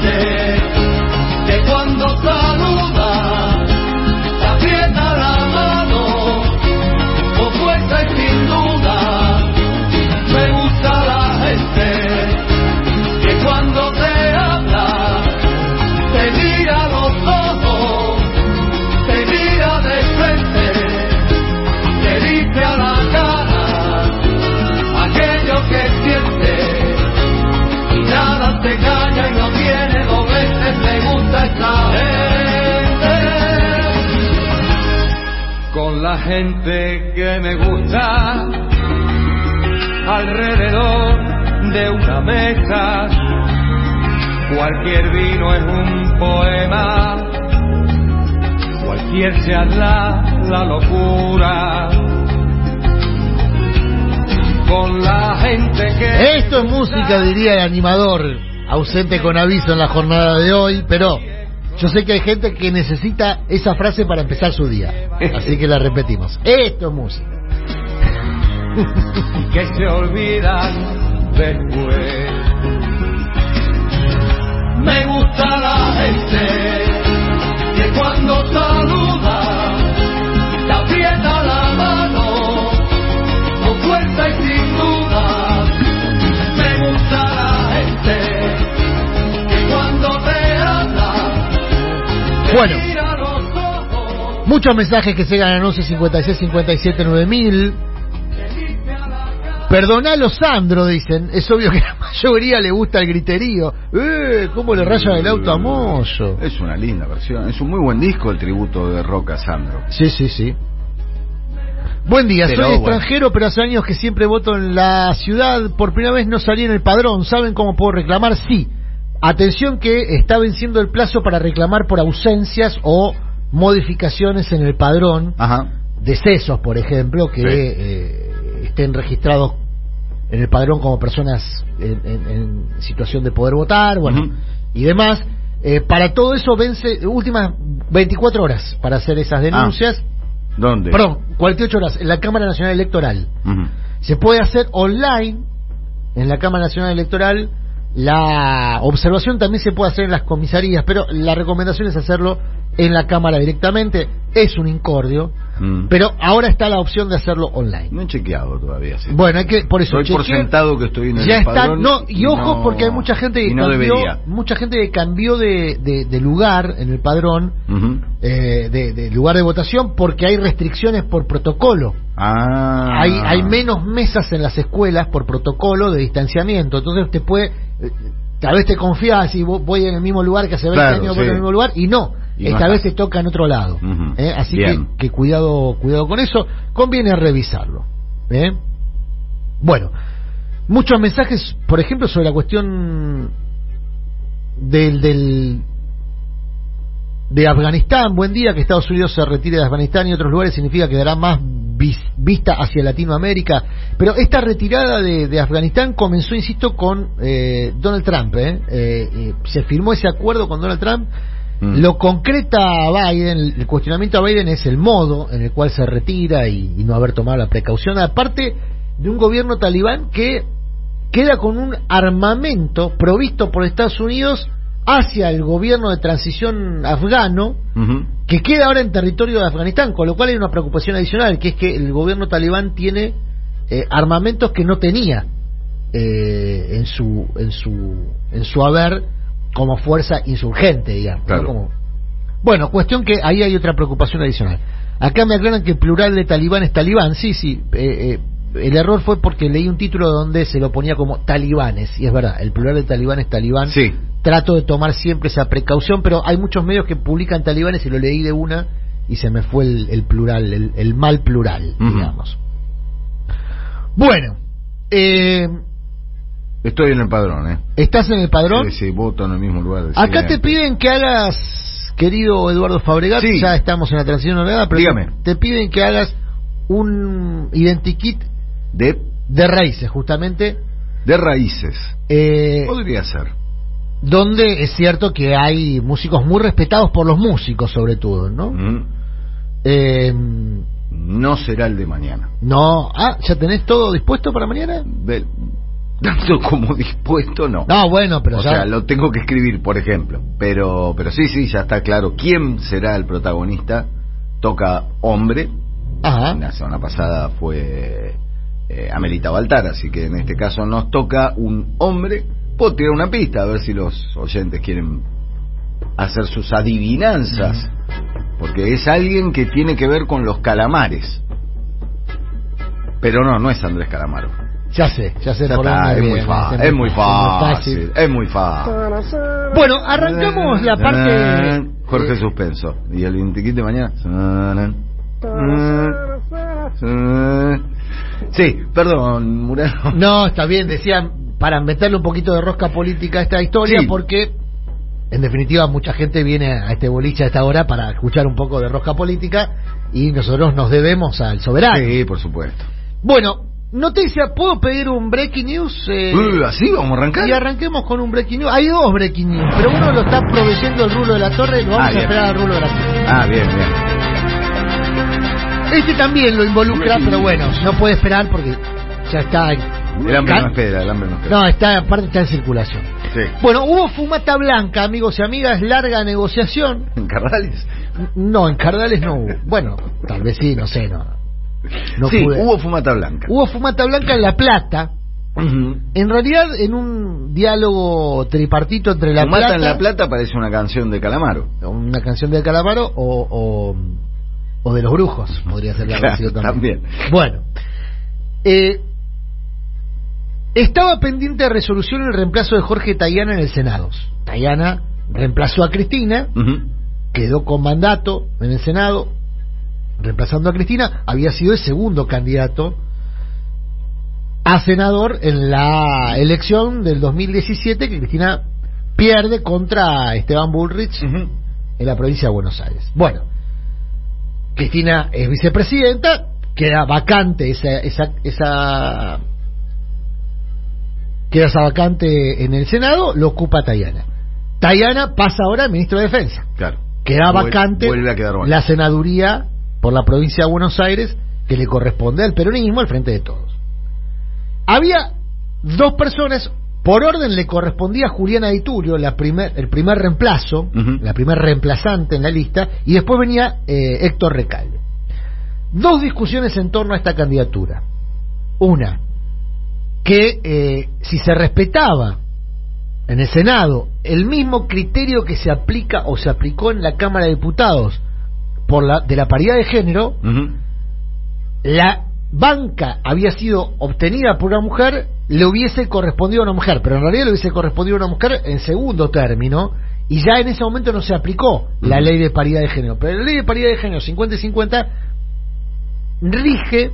gente gente que me gusta, alrededor de una mesa, cualquier vino es un poema, cualquier charla la locura. Con la gente que Esto es música, diría el animador, ausente con aviso en la jornada de hoy, pero yo sé que hay gente que necesita esa frase para empezar su día. Así que la repetimos. Esto es música. que se olvidan después. Me gusta la gente que cuando saluda Bueno. Muchos mensajes que se ganan 11 56 57 9000. Perdonalo, Sandro, dicen. Es obvio que la mayoría le gusta el griterío. ¡Eh! ¿Cómo le rayan el auto a Moyo? Es una linda versión. Es un muy buen disco el tributo de Roca Sandro. Sí, sí, sí. Buen día, Pero, soy bueno. extranjero, pero hace años que siempre voto en la ciudad. Por primera vez no salí en el padrón. ¿Saben cómo puedo reclamar? Sí. Atención que está venciendo el plazo para reclamar por ausencias o modificaciones en el padrón. Ajá. Decesos, por ejemplo, que Sí. eh, estén registrados en el padrón como personas en, en- en situación de poder votar, bueno, y demás. Eh, para todo eso vence últimas 24 horas para hacer esas denuncias. ¿Dónde? Perdón, 48 horas en la Cámara Nacional Electoral. Se puede hacer online en la Cámara Nacional Electoral. La observación también se puede hacer en las comisarías, pero la recomendación es hacerlo en la Cámara directamente. Es un incordio, Mm. pero ahora está la opción de hacerlo online. No he chequeado todavía. sí. Bueno, hay que por eso Doy por sentado que estoy en el ya está, no, y ojo no- porque hay mucha gente que no cambió, debería. mucha gente que cambió de, de- de lugar en el padrón, eh, de, de lugar de votación porque hay restricciones por protocolo. Ah. Hay, hay menos mesas en las escuelas por protocolo de distanciamiento. Entonces te puede. eh, Tal vez te confías y vo- voy en el mismo lugar que hace 20 Claro, años voy sí. en el mismo lugar y no. Y esta vez te toca en otro lado. ¿eh? Así que, cuidado, cuidado con eso. Conviene revisarlo. ¿eh? Bueno, muchos mensajes, por ejemplo, sobre la cuestión del, del de Afganistán. Buen día, que Estados Unidos se retire de Afganistán y otros lugares significa que dará más vis- vista hacia Latinoamérica. Pero esta retirada de, de Afganistán comenzó, insisto, con eh, Donald Trump. ¿eh? Eh, eh, se firmó ese acuerdo con Donald Trump. Mm. Lo concreta Biden, el cuestionamiento a Biden es el modo en el cual se retira y, y no haber tomado la precaución, aparte de un gobierno talibán que queda con un armamento provisto por Estados Unidos hacia el gobierno de transición afgano, que queda ahora en territorio de Afganistán, con lo cual hay una preocupación adicional, que es que el gobierno talibán tiene eh, armamentos que no tenía eh, en su en su en su haber como fuerza insurgente, digamos. ¿no? Claro. Como- Bueno, cuestión que ahí hay otra preocupación adicional. Acá me aclaran que el plural de talibán es talibán, sí, sí. eh, eh, el error fue porque leí un título donde se lo ponía como talibanes, y es verdad, el plural de talibán es talibán Sí. trato de tomar siempre esa precaución, pero hay muchos medios que publican talibanes y lo leí de una y se me fue el, el plural, el, el mal plural, digamos. Bueno, eh, Estoy en el padrón, ¿eh? ¿estás en el padrón? Sí, sí, voto en el mismo lugar. de Acá te piden que hagas, querido Eduardo Fabregat, Sí. ya estamos en la transición ordenada, pero Dígame. te piden que hagas un identikit De, de raíces, justamente, de raíces. eh, Podría ser. donde es cierto que hay músicos muy respetados por los músicos, sobre todo, ¿no? Mm. Eh, No será el de mañana. no, ah, ¿ya tenés todo dispuesto para mañana? Ve- tanto como dispuesto, no. No, bueno, pero o ya- sea, lo tengo que escribir, por ejemplo. Pero, pero sí, sí, ya está claro quién será el protagonista. Toca hombre. Ajá. La semana pasada fue eh, Amelita Baltar, así que en este caso nos toca un hombre. Puedo tirar una pista a ver si los oyentes quieren hacer sus adivinanzas, porque es alguien que tiene que ver con los calamares. Pero no, no es Andrés Calamaro. Ya sé, ya sé Ya está, es, muy fácil, es es muy fácil. es muy fácil. Bueno, arrancamos la parte... Jorge Suspenso. Y el 20 de mañana. Sí, perdón, Murano. No, está bien, decían, para meterle un poquito de rosca política a esta historia, Sí. porque en definitiva mucha gente viene a este boliche a esta hora para escuchar un poco de rosca política y nosotros nos debemos al soberano. Sí, por supuesto. Bueno, noticia, ¿puedo pedir un breaking news? Eh, Uh, ¿Así vamos a arrancar? y arranquemos con un breaking news. Hay dos breaking news, pero uno lo está proveyendo el rulo de la torre y lo vamos Ah, a esperar al rulo de la torre. Ah, bien, bien. Este también lo involucra, pero bueno, no puede esperar porque ya está... El hambre no espera, el hambre no espera. No, está, aparte está en circulación. Sí. Bueno, hubo fumata blanca, amigos y amigas, larga negociación. ¿En Carrales? N- No, en Cardales no hubo. Bueno, tal vez sí, no sé, no. No sí, pude. hubo fumata blanca. Hubo fumata blanca en La Plata. En realidad, en un diálogo tripartito entre La Fumata Plata, en La Plata parece una canción de Calamaro. una canción de Calamaro o, o, o de los brujos, podría ser la Claro, canción también. también. Bueno, eh, estaba pendiente de resolución el reemplazo de Jorge Tayana en el Senado. Tayana reemplazó a Cristina, quedó con mandato en el Senado, reemplazando a Cristina, había sido el segundo candidato a senador en la elección del 2017 que Cristina pierde contra Esteban Bullrich en la provincia de Buenos Aires. Bueno, Cristina es vicepresidenta, queda vacante esa, esa, esa queda esa vacante en el Senado, lo ocupa Tayana. Tayana pasa ahora al ministro de Defensa. Claro. Queda Vuel- vacante Vuelve a quedar vacante. la senaduría por la provincia de Buenos Aires que le corresponde al peronismo al frente de todos. Había dos personas, por orden le correspondía a Juliana Di Tulio, la primer, el primer reemplazo, la primer reemplazante en la lista, y después venía eh, Héctor Recalde. Dos discusiones en torno a esta candidatura. Una, que eh, si se respetaba en el Senado el mismo criterio que se aplica o se aplicó en la Cámara de Diputados por la de la paridad de género, la banca había sido obtenida por una mujer, le hubiese correspondido a una mujer, pero en realidad le hubiese correspondido a una mujer en segundo término, y ya en ese momento no se aplicó la ley de paridad de género. Pero la ley de paridad de género 50 y 50 rige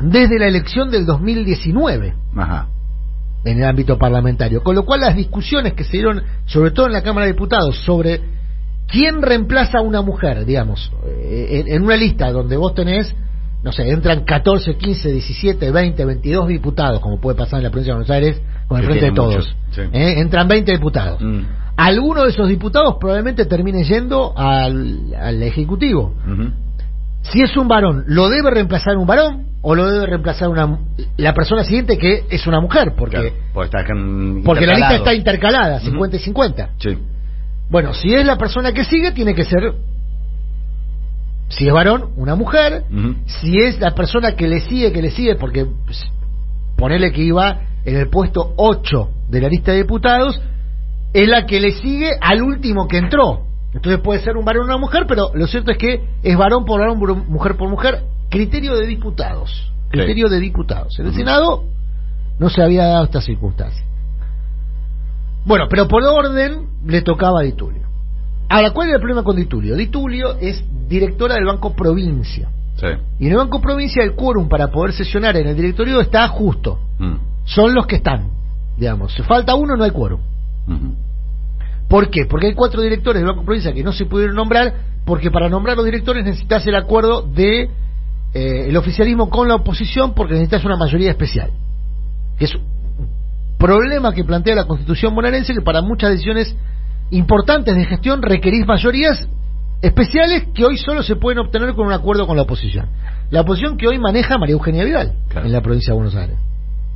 desde la elección del 2019 Ajá. en el ámbito parlamentario. Con lo cual las discusiones que se dieron, sobre todo en la Cámara de Diputados, sobre quién reemplaza a una mujer, digamos, eh, en, en una lista donde vos tenés, no sé, entran 14, 15, 17, 20, 22 diputados, como puede pasar en la provincia de Buenos Aires, con el Que frente de todos. muchos, sí. Eh, Entran 20 diputados. Mm. Alguno de esos diputados probablemente termine yendo al, al Ejecutivo. Si es un varón, ¿lo debe reemplazar un varón? ¿O lo debe reemplazar una, la persona siguiente que es una mujer? Porque Claro, porque está can- porque la lista está intercalada, Ujú. 50 y 50. Sí. Bueno, si es la persona que sigue, tiene que ser, si es varón, una mujer. Si es la persona que le sigue, que le sigue, porque ponele que iba en el puesto 8 de la lista de diputados, es la que le sigue al último que entró. Entonces puede ser un varón o una mujer, pero lo cierto es que es varón por varón, mujer por mujer, criterio de diputados. Criterio de diputados. En el. Senado no se había dado esta circunstancia. Bueno, pero por orden le tocaba a Di Tulio. Ahora, ¿cuál es el problema con Di Tulio? Di Tulio es directora del Banco Provincia. Sí. Y en el Banco Provincia el quórum para poder sesionar en el directorio está justo. Mm. Son los que están. Digamos, si falta uno no hay quórum. ¿Por qué? Porque hay cuatro directores del Banco Provincia que no se pudieron nombrar, porque para nombrar los directores necesitas el acuerdo de eh, el oficialismo con la oposición, porque necesitas una mayoría especial. Que es un problema que plantea la Constitución bonaerense, que para muchas decisiones importantes de gestión requerís mayorías especiales que hoy solo se pueden obtener con un acuerdo con la oposición. La oposición que hoy maneja María Eugenia Vidal Claro. en la provincia de Buenos Aires.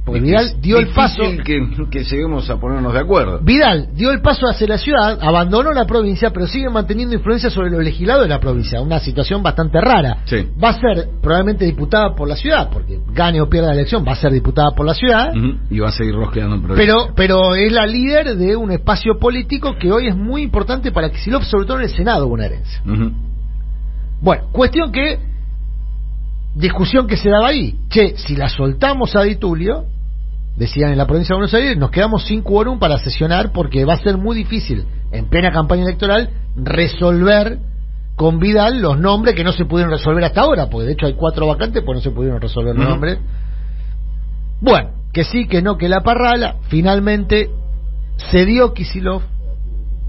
Porque Vidal dio el paso. Que, que lleguemos a ponernos de acuerdo. Vidal dio el paso hacia la ciudad, abandonó la provincia, pero sigue manteniendo influencia sobre los legislados de la provincia. Una situación bastante rara. Sí. Va a ser probablemente diputada por la ciudad, porque gane o pierda la elección, va a ser diputada por la ciudad. Y va a seguir rosqueando en provincia. Pero, pero es la líder de un espacio político que hoy es muy importante para Kicillof, sobre todo en el Senado bonaerense. Ujú. Bueno, cuestión que, discusión que se daba ahí. Che, si la soltamos a Di Tulio, decían en la provincia de Buenos Aires, nos quedamos sin quórum para sesionar porque va a ser muy difícil, en plena campaña electoral, resolver con Vidal los nombres que no se pudieron resolver hasta ahora, porque de hecho hay cuatro vacantes, pues no se pudieron resolver los nombres. Bueno, que sí, que no, que la parrala, finalmente cedió Kisilov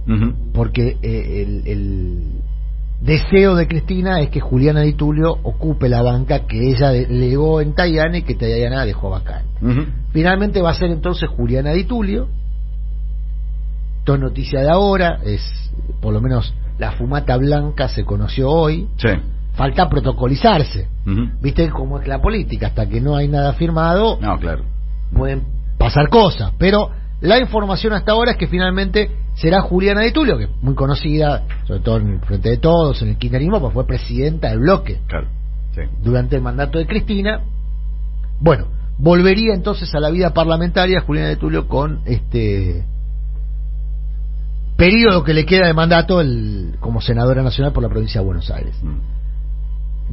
Ujú. porque eh, el, el deseo de Cristina es que Juliana Di Tulio ocupe la banca que ella delegó en Tayana y que Tayana dejó vacante. Finalmente va a ser entonces Juliana Di Tulio. Esto es noticia de ahora, es por lo menos la fumata blanca se conoció hoy. Sí. Falta protocolizarse. Ujú. Viste cómo es la política, hasta que no hay nada firmado, No, claro. pueden pasar cosas, pero la información hasta ahora es que finalmente será Juliana de Tulio, que es muy conocida, sobre todo en el Frente de Todos, en el kirchnerismo, pues fue presidenta del bloque Claro. Sí. durante el mandato de Cristina. Bueno, volvería entonces a la vida parlamentaria Juliana de Tulio con este periodo que le queda de mandato el, como senadora nacional por la provincia de Buenos Aires Mm.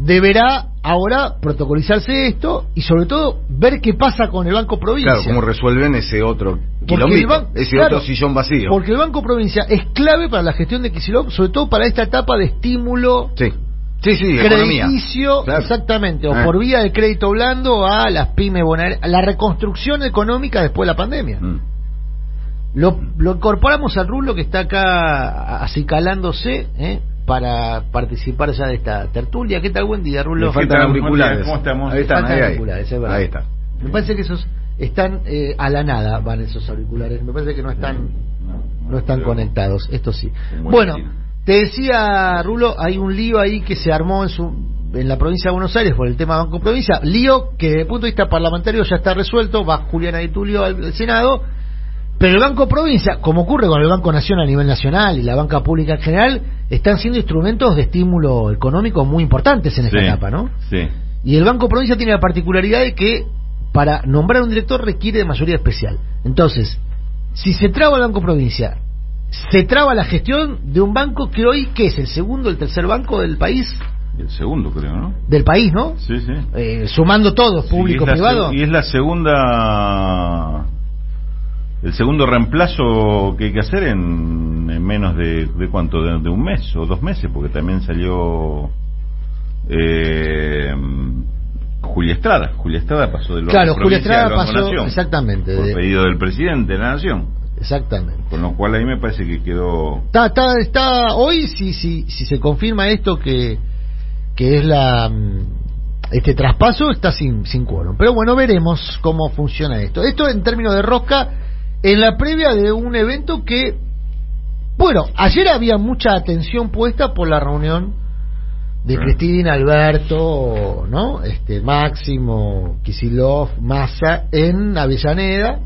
Deberá ahora protocolizarse esto y sobre todo ver qué pasa con el Banco Provincia. Claro, cómo resuelven ese otro ese claro, sillón vacío. Porque el Banco Provincia es clave para la gestión de Kicillof, sobre todo para esta etapa de estímulo Sí. Sí, sí, crediticio, Claro. exactamente, o Ah. por vía de crédito blando a las pymes bonaerenses, la reconstrucción económica después de la pandemia. Mm. Lo, lo incorporamos al rulo que está acá acicalándose ¿eh? Para participar ya de esta tertulia. ¿Qué tal? Buen día, Rulo. Faltan auriculares. ¿Cómo estamos? Ahí están, ahí, ahí. auriculares, es verdad. Ahí está. Me parece que esos están eh, a la nada, van esos auriculares. Me parece que no están no están conectados. Esto sí. Bueno, te decía Rulo, hay un lío ahí que se armó en su en la provincia de Buenos Aires por el tema Banco Provincia, lío que desde el punto de vista parlamentario ya está resuelto, va Juliana Di Tulio al Senado, pero el Banco Provincia, como ocurre con el Banco Nación a nivel nacional y la banca pública en general, están siendo instrumentos de estímulo económico muy importantes en esta Sí, etapa, ¿no? Sí. Y el Banco Provincia tiene la particularidad de que para nombrar un director requiere de mayoría especial. Entonces, si se traba el Banco Provincia, se traba la gestión de un banco que hoy, ¿qué es? ¿El segundo, el tercer banco del país? El segundo, creo, ¿no? Del país, ¿no? Sí, sí. Eh, sumando todos, público, la privado. Y es la segunda. El segundo reemplazo que hay que hacer en, en menos de, de cuánto, de, de un mes o dos meses, porque también salió eh, Julia Estrada. Julia Estrada pasó de los Claro, Julia Estrada pasó, exactamente, por de- pedido del presidente de la Nación. Exactamente. Con lo cual ahí me parece que quedó. Está, está, está hoy si, si, si se confirma esto que, que es la mm, este traspaso está sin, sin quórum. Pero bueno, veremos cómo funciona esto. Esto en términos de rosca, en la previa de un evento que, bueno, ayer había mucha atención puesta por la reunión de Sí. Cristina, Alberto, ¿no? Este Máximo, Kisilov, Massa en Avellaneda.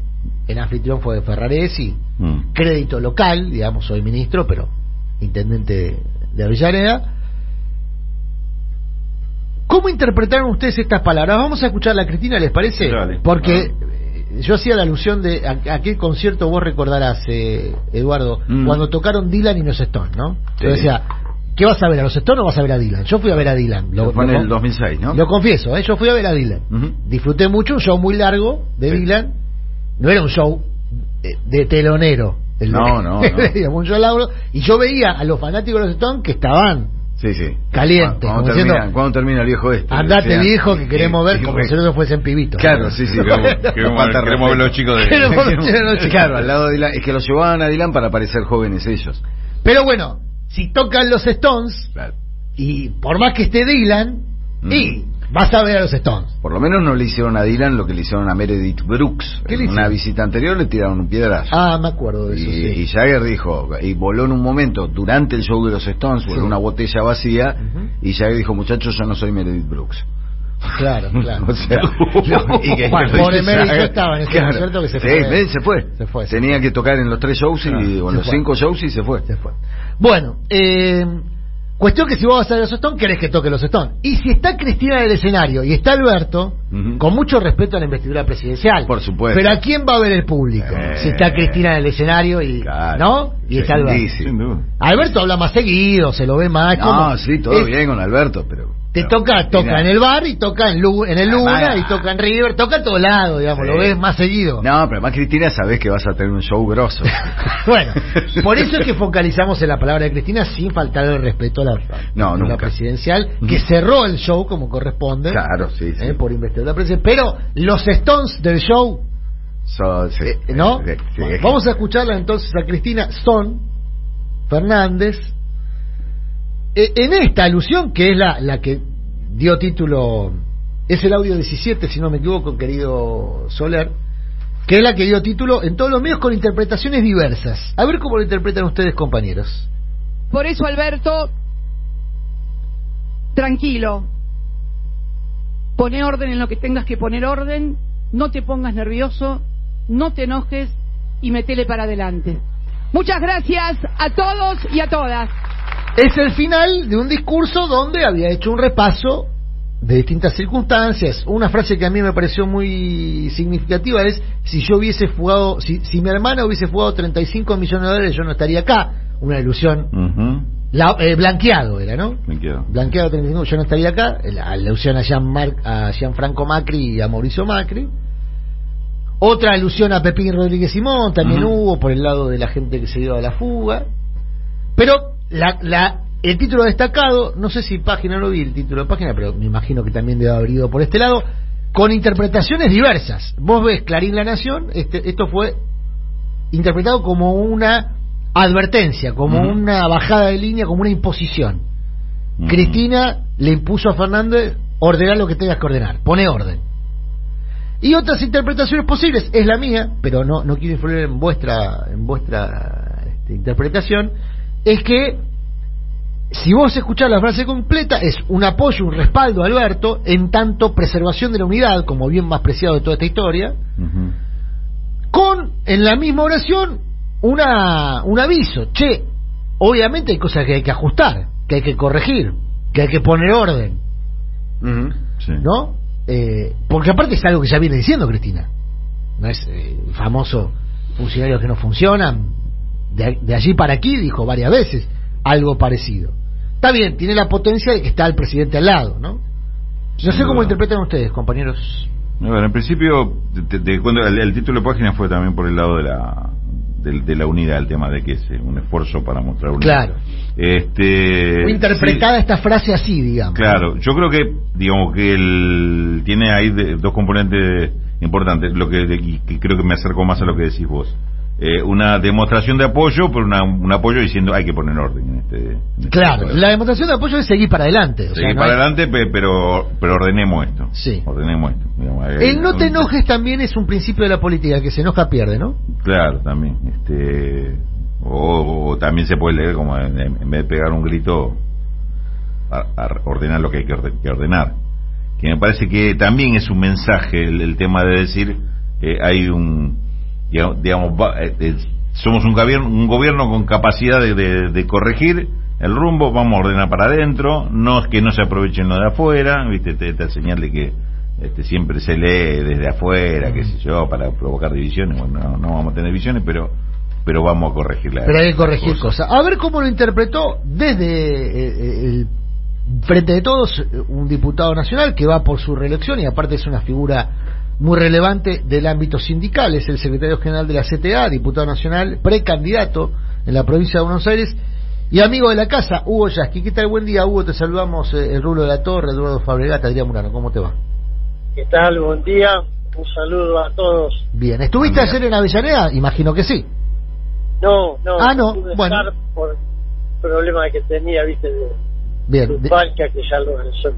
El anfitrión fue de Ferraresi, Mm. crédito local, digamos, soy ministro, pero intendente de Avellaneda. ¿Cómo interpretaron ustedes estas palabras? Vamos a escuchar a Cristina, ¿les parece? Dale. Porque Ah. Yo hacía la alusión de a- aquel concierto, vos recordarás, eh, Eduardo, Mm. cuando tocaron Dylan y los Stones, ¿no? Sí. Yo decía, ¿qué vas a ver, a los Stones o vas a ver a Dylan? Yo fui a ver a Dylan. Lo, fue en lo- el 2006, ¿no? lo confieso, ¿eh? yo fui a ver a Dylan. Disfruté mucho, un show muy largo de Sí. Dylan. No era un show de, de telonero. El No, no, no. Digamos, un show largo. Y yo veía a los fanáticos de los Stones que estaban. Sí, sí. Caliente, ¿Cuándo, como termina, diciendo, cuándo termina el viejo este? Andate viejo que queremos ver Sí, como si nosotros fuesen pibitos. Claro, sí, sí. Queremos- queremos- queremos ver los chicos de- Queremos ver los chicos. Claro, al lado de Dylan. Es que los llevaban a Dylan para parecer jóvenes ellos. Pero bueno, si tocan los Stones, Claro. y por más que esté Dylan, Mm. y vas a ver a los Stones. Por lo menos no le hicieron a Dylan lo que le hicieron a Meredith Brooks. ¿Qué le en una visita anterior le tiraron un piedrazo. Ah, me acuerdo de eso, y, sí. y Jagger dijo, y voló en un momento durante el show de los Stones, voló Sí. una botella vacía, y Jagger dijo, muchachos, yo no soy Meredith Brooks. Claro, claro. o sea, no, y que- Bueno, pobre Mary, yo estaba en ese Claro. concierto que se Sí, fue. Se fue. Se fue, se Tenía que tocar en los tres shows y, Ah, o en los fue. cinco shows y se fue. Se fue. Bueno, eh, cuestión que si vos vas a ver los Stones, querés que toque los Stones. Y si está Cristina en el escenario y está Alberto, con mucho respeto a la investidura presidencial. Por supuesto. Pero ¿a quién va a ver el público? Eh, si está Cristina en el escenario y. Claro. ¿No? Y está Alberto. Alberto habla más seguido, se lo ve más. No, como- sí, todo es- bien con Alberto, pero... Te toca, toca en el bar y toca en, Lu- en el Luna Además- y toca en River, toca en todos lados, digamos, Sí. lo ves más seguido. No, pero además Cristina sabés que vas a tener un show grosso. Bueno, por eso es que focalizamos en la palabra de Cristina sin faltar el respeto a la, No, la presidencial, que cerró el show como corresponde. Claro, sí, sí. eh, por investidura presidencial. Pero los Stones del show, So, sí, eh, ¿no? sí, Bueno, vamos a escucharla entonces a Cristina Son Fernández eh, en esta alusión que es la, la que dio título, es el audio 17, si no me equivoco, querido Soler, que es la que dio título en todos los medios con interpretaciones diversas. A ver cómo lo interpretan ustedes, compañeros. Por eso, Alberto, tranquilo. Pone orden en lo que tengas que poner orden, no te pongas nervioso, no te enojes y metele para adelante. Muchas gracias a todos y a todas. Es el final de un discurso donde había hecho un repaso de distintas circunstancias. Una frase que a mí me pareció muy significativa es, si yo hubiese fugado, si, si mi hermana hubiese fugado 35 millones de dólares, yo no estaría acá. Una ilusión, la- eh, blanqueado era, ¿no? Me quedo. Blanqueado 35, yo no estaría acá. La alusión a, Jean a Gianfranco Macri y a Mauricio Macri. Otra alusión a Pepín Rodríguez Simón también hubo por el lado de la gente que se dio a la fuga. Pero la, la, el título destacado, no sé si página lo vi el título de página, pero me imagino que también debe haber ido por este lado, con interpretaciones diversas. Vos ves Clarín La Nación, este, esto fue interpretado como una advertencia, como una bajada de línea, como una imposición. Cristina le impuso a Fernández ordenar lo que tengas que ordenar, pone orden. Y otras interpretaciones posibles, es la mía, pero no, no quiero influir en vuestra, en vuestra este, interpretación, es que si vos escuchás la frase completa, es un apoyo, un respaldo a Alberto, en tanto preservación de la unidad, como bien más preciado de toda esta historia, con en la misma oración una, un aviso. Che, obviamente hay cosas que hay que ajustar, que hay que corregir, que hay que poner orden. Sí. ¿no? Eh, porque aparte es algo que ya viene diciendo Cristina. No es eh, famoso funcionarios que no funcionan. De, de allí para aquí dijo varias veces algo parecido. Está bien, tiene la potencia de que está el presidente al lado, ¿no? No sé cómo duda. interpretan ustedes, compañeros. Bueno, en principio, te, te cuento, el, el título de página fue también por el lado de la de, de la unidad, el tema de que es eh, un esfuerzo para mostrar unidad. Claro. Este, Fue interpretada sí, esta frase así, digamos. claro, yo creo que, digamos que el, tiene ahí de- dos componentes importantes, lo que, y que creo que me acerco más a lo que decís vos. Eh, una demostración de apoyo, pero una- un apoyo diciendo hay que poner orden en este. en este Claro, caso. la demostración de apoyo es seguir para adelante. o sea, Seguir no para hay- adelante, pe- pero, pero ordenemos esto. Sí. Ordenemos esto. digamos, hay- El no te enojes también es un principio de la política, el que se enoja pierde, ¿no? Claro, también. Este, o, o también se puede leer como en, en vez de pegar un grito, a- a ordenar lo que hay que orde- que ordenar. Que me parece que también es un mensaje el, el tema de decir eh, hay un, digamos, va- eh, eh, somos un gobierno, un gobierno con capacidad de, de- de corregir el rumbo, vamos a ordenar para adentro, no es que no se aprovechen lo de afuera, viste, esta, señal de que este, siempre se lee desde afuera, qué sé yo, para provocar divisiones, bueno, no, no vamos a tener divisiones, pero pero vamos a corregir la Pero hay que corregir cosas. A ver cómo lo interpretó desde eh, el frente de todos eh, un diputado nacional que va por su reelección y aparte es una figura muy relevante del ámbito sindical, es el secretario general de la CTA, diputado nacional, precandidato en la provincia de Buenos Aires y amigo de la casa, Hugo Yasky. ¿Qué tal? Buen día, Hugo. Te saludamos, eh, el Rulo de la Torre, Eduardo Fabregata, Adrián Murano. ¿Cómo te va? ¿Qué tal? Buen día. Un saludo a todos. Bien. ¿Estuviste ayer en Avellaneda? Imagino que sí. No, no, Ah, no, pude bueno. estar por problema que tenía, viste, de Bien. de- que ya lo resolví.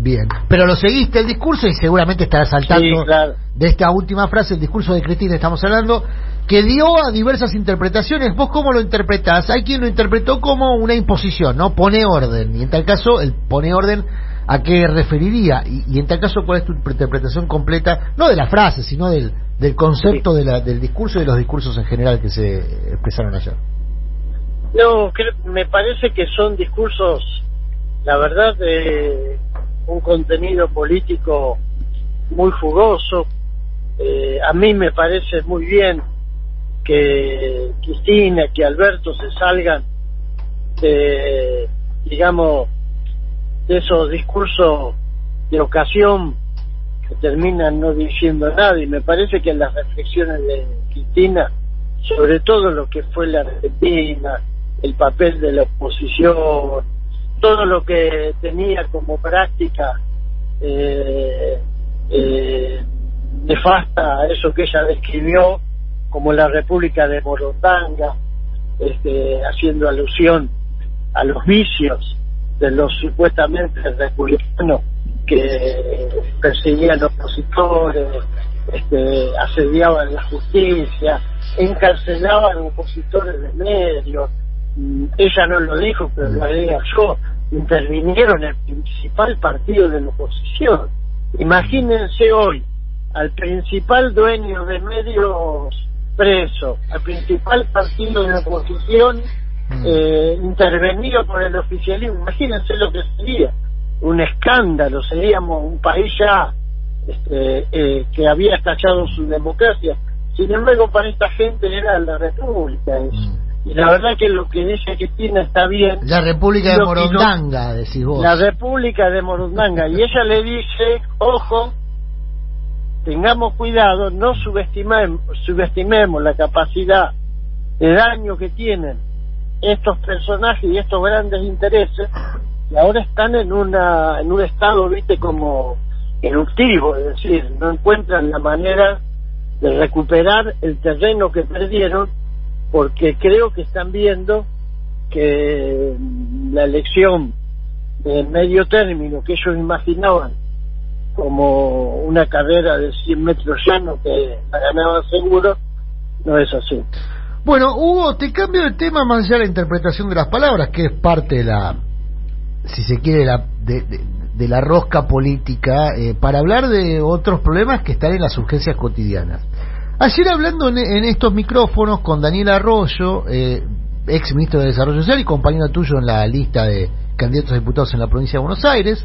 Bien, pero lo seguiste el discurso y seguramente estarás saltando Sí, claro. de esta última frase, el discurso de Cristina, estamos hablando, que dio a diversas interpretaciones. ¿Vos cómo lo interpretás? Hay quien lo interpretó como una imposición, ¿no? Pone orden, y en tal caso, el pone orden a qué referiría y, y en tal caso cuál es tu interpretación completa, no de la frase, sino del, del concepto de la, del discurso y de los discursos en general que se expresaron ayer. No, creo- me parece que son discursos, la verdad, de un contenido político muy fugoso. Eh, a mí me parece muy bien que Cristina, que Alberto se salgan de, digamos, de esos discursos de ocasión que terminan no diciendo nada. Y me parece que las reflexiones de Cristina, sobre todo lo que fue la Argentina, el papel de la oposición, todo lo que tenía como práctica eh, eh, nefasta, eso que ella describió como la República de Morondanga, este, haciendo alusión a los vicios de los supuestamente republicanos que perseguían opositores, este, asediaban la justicia, encarcelaban opositores de medios. Mm, Ella no lo dijo, pero lo diría yo. Intervinieron el principal partido de la oposición. Imagínense hoy al principal dueño de medios preso, al principal partido de la oposición Mm. eh, intervenido por el oficialismo. Imagínense lo que sería un escándalo, seríamos un país ya este, eh, que había estallado su democracia. Sin embargo, para esta gente era la república. eso. Y la verdad que lo que dice Cristina está bien. La República de Lo que Morondanga, decís vos. La República de Morondanga. Y ella le dice, ojo, tengamos cuidado, no subestimemos, subestimemos la capacidad de daño que tienen estos personajes y estos grandes intereses y ahora están en una en un estado viste como eruptivo es decir no encuentran la manera de recuperar el terreno que perdieron porque creo que están viendo que mm, la elección de medio término que ellos imaginaban como una carrera de 100 metros llano que la ganaban seguro no es así Bueno, Hugo, te cambio de tema más allá de la interpretación de las palabras, que es parte de la, si se quiere, la, de, de- de la rosca política, eh, para hablar de otros problemas que están en las urgencias cotidianas. Ayer hablando en, estos micrófonos con Daniel Arroyo, eh, ex ministro de Desarrollo Social y compañero tuyo en la lista de candidatos a diputados en la provincia de Buenos Aires,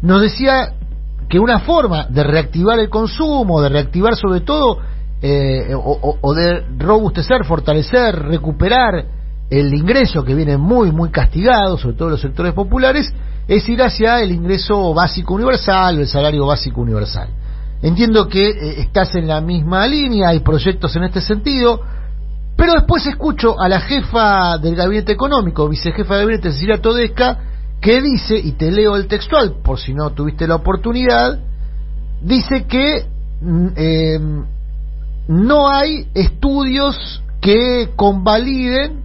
nos decía que una forma de reactivar el consumo, de reactivar sobre todo, eh, o de robustecer, fortalecer, recuperar el ingreso que viene muy, muy castigado, sobre todo en los sectores populares, es ir hacia el ingreso básico universal o el salario básico universal. Entiendo que eh, estás en la misma línea, hay proyectos en este sentido, pero después escucho a la jefa del gabinete económico, vicejefa de gabinete Cecilia Todesca, que dice, y te leo el textual por si no tuviste la oportunidad, dice que mm, eh, no hay estudios que convaliden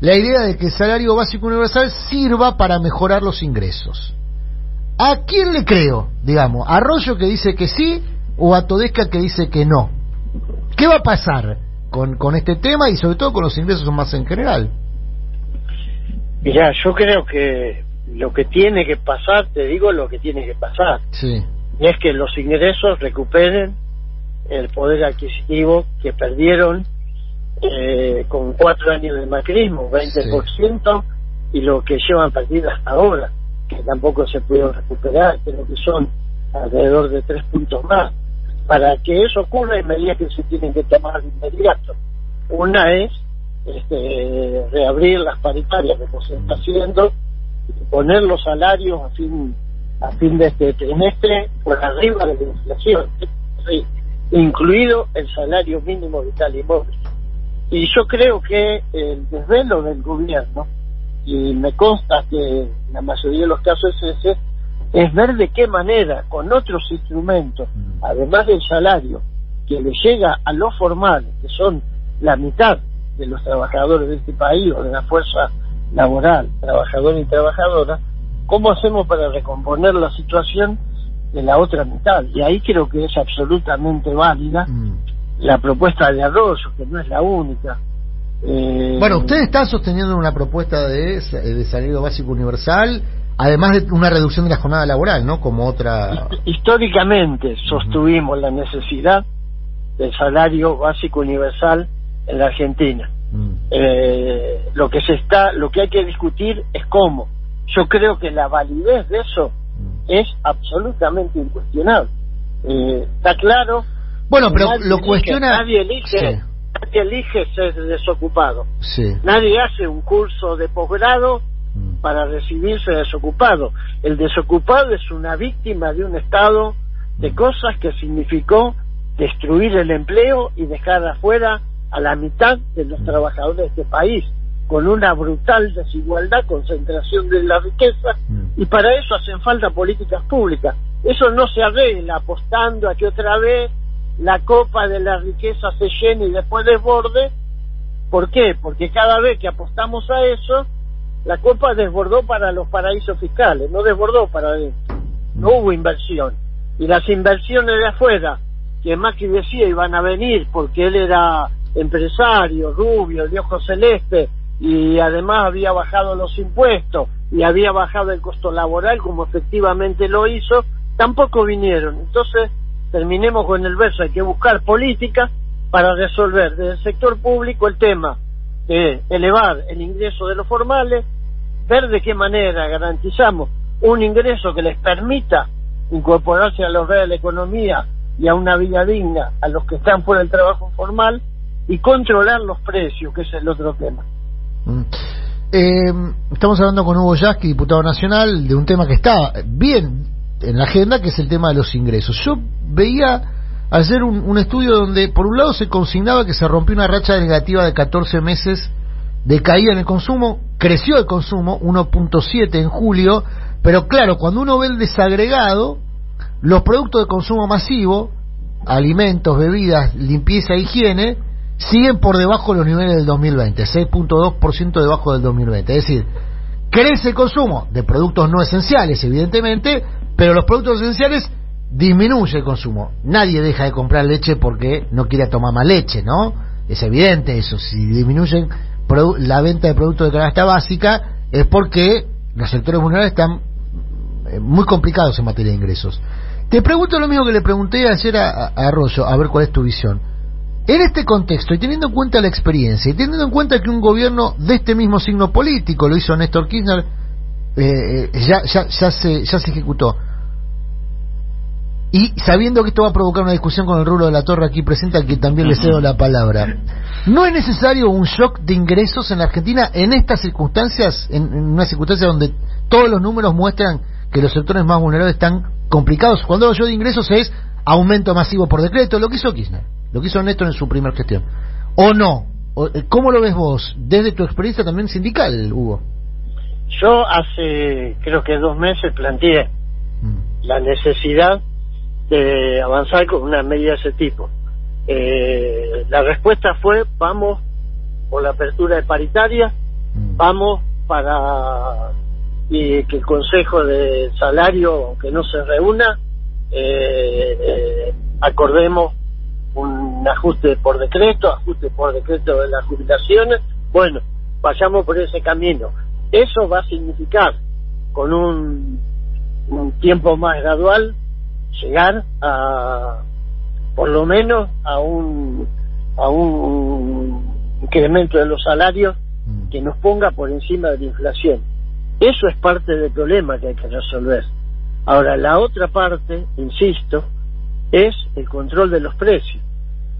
la idea de que el salario básico universal sirva para mejorar los ingresos. ¿A quién le creo? Digamos, ¿a Arroyo que dice que sí o a Todesca que dice que no? ¿Qué va a pasar con, con este tema y sobre todo con los ingresos más en general? Mira, yo creo que lo que tiene que pasar, te digo lo que tiene que pasar, Sí. y es que los ingresos recuperen el poder adquisitivo que perdieron eh, con cuatro años de macrismo, 20%, y lo que llevan perdido hasta ahora, que tampoco se pudieron recuperar, creo que son alrededor de tres puntos más. Para que eso ocurra hay medidas que se tienen que tomar de inmediato. Una es este, reabrir las paritarias como se está haciendo poner los salarios a fin a fin de este trimestre por arriba de la inflación, incluido el salario mínimo vital y móvil. Y yo creo que el desvelo del gobierno, y me consta que la mayoría de los casos es ese, es ver de qué manera, con otros instrumentos, además del salario, que le llega a los formales, que son la mitad de los trabajadores de este país o de la fuerza laboral, trabajadora y trabajadora, ¿cómo hacemos para recomponer la situación de la otra mitad? Y ahí creo que es absolutamente válida Mm. la propuesta de Arroyo, que no es la única. Eh, Bueno, usted está sosteniendo una propuesta de, de salario básico universal además de una reducción de la jornada laboral, ¿no? Como otra... Históricamente sostuvimos la necesidad del salario básico universal en la Argentina. Mm. Eh, lo que se está, lo que hay que discutir es cómo. Yo creo que la validez de eso Mm. es absolutamente incuestionable. Eh, está claro. Bueno, pero nadie lo elige- cuestiona... Nadie elige, Sí. nadie elige ser desocupado. Sí. Nadie hace un curso de posgrado. Para recibirse desocupado. El desocupado es una víctima de un estado de cosas que significó destruir el empleo y dejar afuera a la mitad de los trabajadores de este país, con una brutal desigualdad, concentración de la riqueza, Mm. y para eso hacen falta políticas públicas. Eso no se arregla apostando a que otra vez la copa de la riqueza se llene y después desborde. ¿Por qué? Porque cada vez que apostamos a eso, la copa desbordó para los paraísos fiscales, no desbordó para adentro. No hubo inversión. Y las inversiones de afuera, que Macri decía iban a venir porque él era empresario, rubio, de ojos celeste, y además había bajado los impuestos y había bajado el costo laboral como efectivamente lo hizo, tampoco vinieron. Entonces, terminemos con el verso, hay que buscar políticas para resolver desde el sector público el tema de elevar el ingreso de los formales, ver de qué manera garantizamos un ingreso que les permita incorporarse a los redes de la economía y a una vida digna a los que están fuera del trabajo formal y controlar los precios, que es el otro tema. Eh, estamos hablando con Hugo Yasky, diputado nacional, de un tema que está bien en la agenda, que es el tema de los ingresos. Yo veía ayer un, un estudio donde, por un lado, se consignaba que se rompió una racha negativa de 14 meses de caída en el consumo, creció el consumo 1.7 en julio, pero claro, cuando uno ve el desagregado, los productos de consumo masivo, alimentos, bebidas, limpieza, higiene, siguen por debajo de los niveles del 2020, 6.2% debajo del 2020. Es decir, crece el consumo de productos no esenciales, evidentemente, pero los productos esenciales disminuye el consumo. Nadie deja de comprar leche porque no quiere tomar más leche, ¿no? Es evidente eso. Si disminuyen la venta de productos de canasta básica es porque los sectores vulnerables están eh, muy complicados en materia de ingresos. Te pregunto lo mismo que le pregunté ayer a, a Arroyo, a ver cuál es tu visión. En este contexto, y teniendo en cuenta la experiencia, y teniendo en cuenta que un gobierno de este mismo signo político, lo hizo Néstor Kirchner, eh, eh, ya, ya, ya, se, ya se ejecutó, y sabiendo que esto va a provocar una discusión con el rubro de la torre aquí presente, al que también le cedo la palabra, ¿no es necesario un shock de ingresos en la Argentina en estas circunstancias, en, en una circunstancia donde todos los números muestran que los sectores más vulnerables están complicados? Cuando hablo yo de ingresos es aumento masivo por decreto, lo que hizo Kirchner, lo que hizo Néstor en su primera gestión. ¿O no? O, eh, ¿Cómo lo ves vos? Desde tu experiencia también sindical, Hugo. Yo hace creo que dos meses planteé Mm. la necesidad de avanzar con una medida de ese tipo. Eh, la respuesta fue vamos por la apertura de paritaria, Mm. vamos para y que el Consejo de Salario, aunque no se reúna, eh, eh, acordemos un ajuste por decreto, ajuste por decreto de las jubilaciones. Bueno, vayamos por ese camino. Eso va a significar, con un, un tiempo más gradual, llegar a, por lo menos, a un, a un incremento de los salarios Mm. que nos ponga por encima de la inflación. Eso es parte del problema que hay que resolver. Ahora, la otra parte, insisto, es el control de los precios,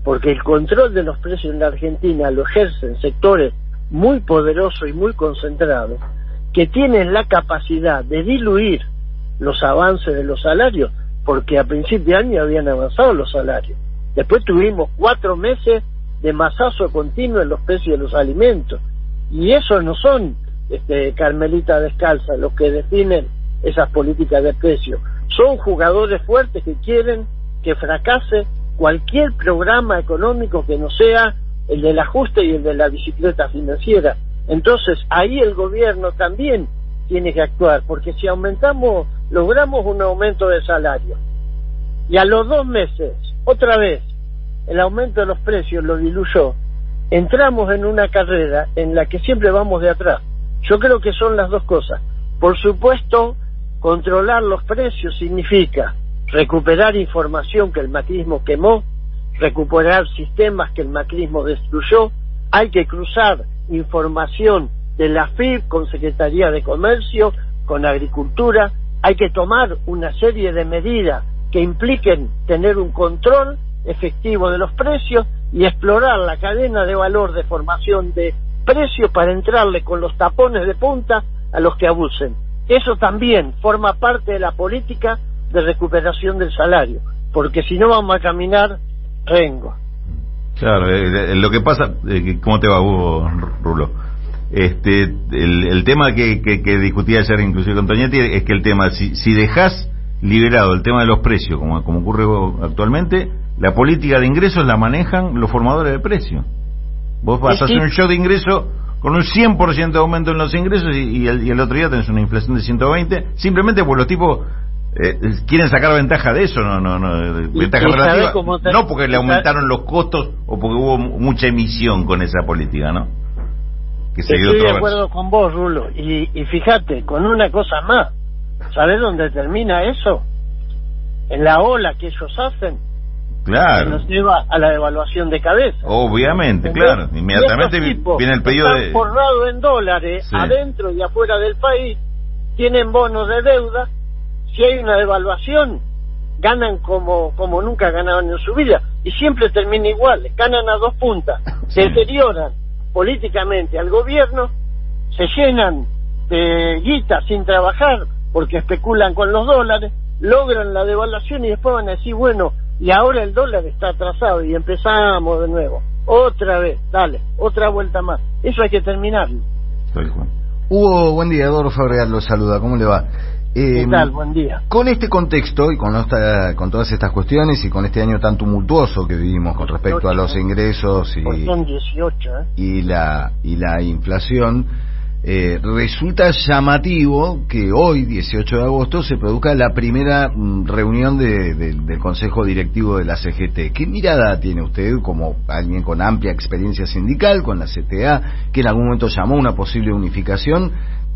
porque el control de los precios en la Argentina lo ejercen sectores muy poderosos y muy concentrados, que tienen la capacidad de diluir los avances de los salarios, porque a principio de año habían avanzado los salarios. Después tuvimos cuatro meses de masazo continuo en los precios de los alimentos. Y eso no son este, Carmelita Descalza los que definen esas políticas de precios. Son jugadores fuertes que quieren que fracase cualquier programa económico que no sea el del ajuste y el de la bicicleta financiera. Entonces ahí el gobierno también tiene que actuar, porque si aumentamos, logramos un aumento de salario y a los dos meses, otra vez, el aumento de los precios lo diluyó, entramos en una carrera en la que siempre vamos de atrás. Yo creo que son las dos cosas. Por supuesto, controlar los precios significa recuperar información que el macrismo quemó, recuperar sistemas que el macrismo destruyó, hay que cruzar información de la FIP con Secretaría de Comercio, con Agricultura, hay que tomar una serie de medidas que impliquen tener un control efectivo de los precios y explorar la cadena de valor de formación de precios para entrarle con los tapones de punta a los que abusen. Eso también forma parte de la política de recuperación del salario, porque si no vamos a caminar rengo. Claro, eh, eh, lo que pasa, eh, ¿cómo te va Hugo Rulo? Este, el, el tema que, que, que, discutía ayer inclusive con Toñetti es que el tema, si, si dejas liberado el tema de los precios, como, como ocurre actualmente, la política de ingresos la manejan los formadores de precios. Vos vas a hacer un show de ingreso con un 100% de aumento en los ingresos y, y, el, y, el, otro día tenés una inflación de 120, simplemente porque los tipos eh, quieren sacar ventaja de eso, no, no, no, ventaja relativa, te... no porque le aumentaron los costos o porque hubo mucha emisión con esa política, ¿no? Que Estoy de acuerdo con vos, Rulo, y, y fíjate, con una cosa más, ¿sabés dónde termina eso? En la ola que ellos hacen, Claro. nos lleva a la devaluación de cabeza. Obviamente, claro. Inmediatamente viene el pedido están de. forrados en dólares, sí. adentro y afuera del país, tienen bonos de deuda. Si hay una devaluación, ganan como, como nunca ganaban en su vida. Y siempre termina igual. Ganan a dos puntas. Sí. Deterioran políticamente al gobierno, se llenan de guita sin trabajar porque especulan con los dólares, logran la devaluación y después van a decir, bueno, y ahora el dólar está atrasado y empezamos de nuevo. Otra vez, dale, otra vuelta más. Eso hay que terminarlo. Hugo, buen día, Eduardo Fabregal lo saluda, ¿cómo le va? Eh, ¿Qué tal? Buen día. Con este contexto y con, esta, con todas estas cuestiones y con este año tan tumultuoso que vivimos con respecto 18, a los ingresos y, son 18, ¿eh? y, la, y la inflación, eh, resulta llamativo que hoy, 18 de agosto, se produzca la primera mm, reunión de, de, del Consejo Directivo de la CGT. ¿Qué mirada tiene usted como alguien con amplia experiencia sindical, con la CTA, que en algún momento llamó una posible unificación?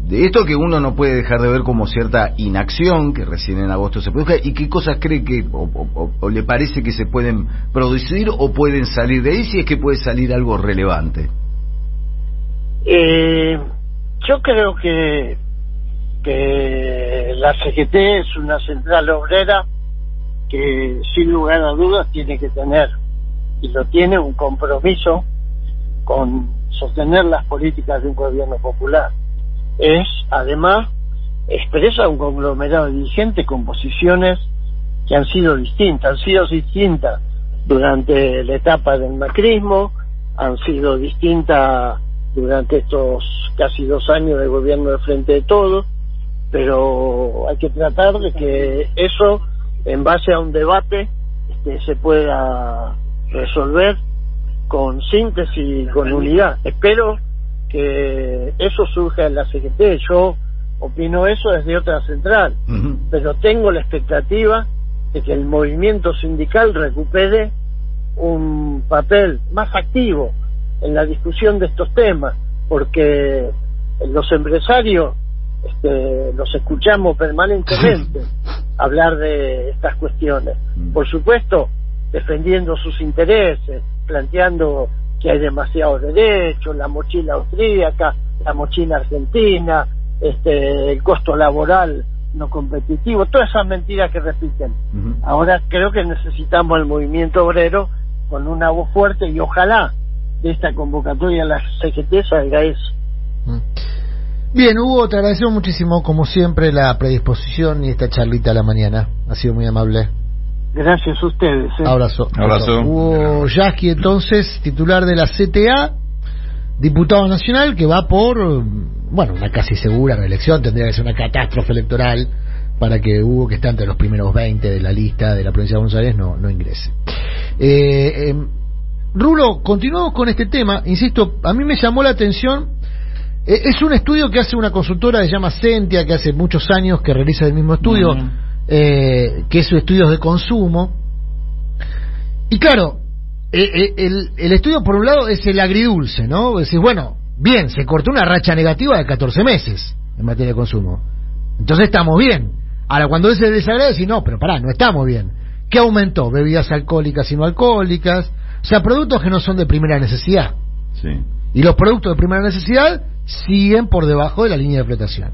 De esto que uno no puede dejar de ver como cierta inacción que recién en agosto se produzca y qué cosas cree que o, le parece que se pueden producir o pueden salir de ahí si es que puede salir algo relevante. Eh, yo creo que, que la CGT es una central obrera que sin lugar a dudas tiene que tener y lo tiene un compromiso con sostener las políticas de un gobierno popular. Es además expresa un conglomerado dirigente con posiciones que han sido distintas, han sido distintas durante la etapa del macrismo, han sido distintas durante estos casi dos años de gobierno de frente de todos, pero hay que tratar de que eso, en base a un debate, este, se pueda resolver con síntesis y con unidad. Espero que eso surja en la CGT. Yo opino eso desde otra central, uh -huh. pero tengo la expectativa de que el movimiento sindical recupere un papel más activo en la discusión de estos temas, porque los empresarios este, los escuchamos permanentemente hablar de estas cuestiones. Por supuesto, defendiendo sus intereses, planteando que hay demasiados derechos, la mochila austríaca, la mochila argentina, este, el costo laboral no competitivo, todas esas mentiras que repiten. Uh -huh. Ahora creo que necesitamos el movimiento obrero con una voz fuerte y ojalá de esta convocatoria la CGT salga eso. Bien, Hugo, te agradecemos muchísimo, como siempre, la predisposición y esta charlita a la mañana. Ha sido muy amable. Gracias a ustedes. ¿eh? Abrazo. Abrazo. Hugo Yasky, entonces, titular de la CTA, diputado nacional, que va por, bueno, una casi segura reelección, tendría que ser una catástrofe electoral para que Hugo, que está entre los primeros 20 de la lista de la provincia de Buenos Aires, no, no ingrese. Eh, eh, Rulo, continuamos con este tema. Insisto, a mí me llamó la atención. Eh, es un estudio que hace una consultora que se llama Sentia, que hace muchos años que realiza el mismo estudio, uh -huh. Eh, que es estudios de consumo. Y claro, eh, el, el, estudio por un lado es el agridulce, ¿no? Decís, bueno, bien, se cortó una racha negativa de 14 meses. en materia de consumo. Entonces estamos bien. Ahora, cuando ese desagrado, decís, no, pero pará, no estamos bien. ¿Qué aumentó? Bebidas alcohólicas y no alcohólicas. O sea, productos que no son de primera necesidad. Sí. Y los productos de primera necesidad siguen por debajo de la línea de flotación.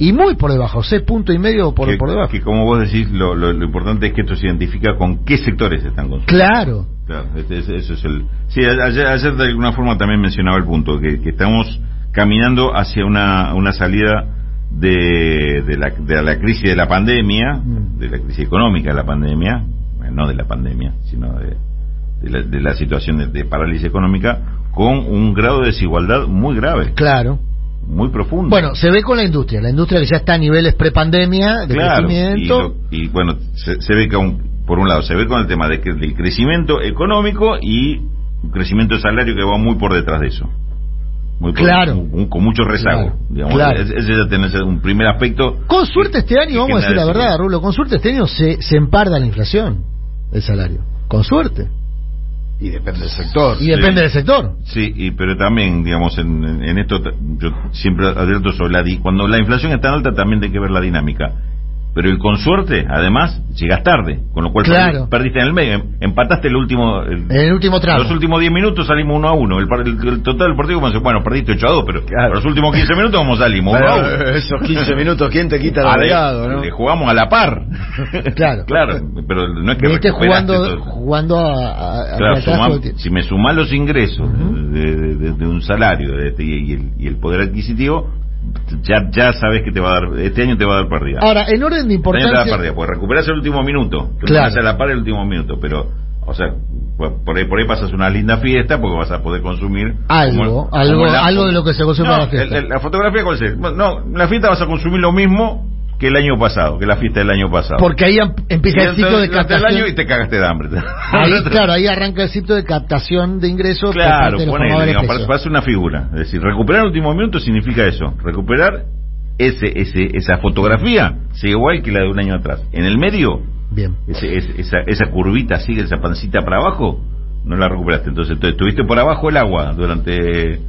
Y muy por debajo, seis puntos y medio por, que, por debajo. que como vos decís, lo, lo, lo importante es que esto se identifica con qué sectores están consumiendo. Claro. Claro, este- ese, ese es el. Sí, ayer, ayer de alguna forma también mencionaba el punto, que, que estamos caminando hacia una, una salida de, de, la, de la crisis de la pandemia, Mm. de la crisis económica de la pandemia, no de la pandemia, sino de, de la, de la situación de, de parálisis económica, con un grado de desigualdad muy grave, Claro. Muy profundo. Bueno, se ve con la industria. La industria que ya está a niveles prepandemia de Claro, crecimiento. y bueno, se, se ve que aún- por un lado se ve con el tema de del crecimiento económico y un crecimiento de salario que va muy por detrás de eso. Muy por- Claro. un- con mucho rezago. Claro, digamos. claro. Ese ese ya tenés un primer aspecto. Con suerte este año, que vamos a decir la verdad. Rulo, con suerte este año se, se emparda la inflación, el salario. Con suerte. Y depende del sector. Y depende del sector. Sí, y, pero también, digamos, en, en- esto yo siempre advierto sobre la... di- Cuando la inflación es tan alta también hay que ver la dinámica. Pero el con suerte, además, llegas tarde, con lo cual Claro. perdi- perdiste en el medio, em- empataste el último... el- En el último tramo. Los últimos 10 minutos salimos 1 a 1. El, par- el- el total del partido, bueno, perdiste 8 a 2, pero Claro. los últimos 15 minutos como salimos 1 a 1. Pero esos 15 minutos, ¿quién te quita el le- agregado, no? le jugamos a la par. Claro. claro, pero no es que Viniste recuperaste jugando, todo. jugando a, a- a- Claro, de- si me sumás los ingresos de, de- de- de un salario de este- y, el, y el poder adquisitivo, ya, ya sabes que te va a dar, este año te va a dar pérdida. Ahora, en orden de Este año te va a dar importancia. pérdida, porque recuperás el último minuto, te Claro. a la par el último minuto, pero, o sea, por por ahí, por ahí pasas una linda fiesta porque vas a poder consumir Algo, algo- algo de lo que se consume No, en la fiesta. el- el- la fotografía, ¿cuál es? No, en la fiesta vas a consumir lo mismo que el año pasado, que la fiesta del año pasado. Porque ahí em- empieza el ciclo de captación. año y te cagaste de hambre. Ahí, claro, ahí arranca el ciclo de captación de ingresos por Claro, parte de los digamos, para hacer una figura. Es decir, recuperar el último minuto significa eso. Recuperar ese, ese, esa fotografía sigue igual que la de un año atrás. En el medio, Bien. ese, ese- esa, esa curvita sigue, esa pancita para abajo, no la recuperaste. Entonces, estuviste por abajo el agua durante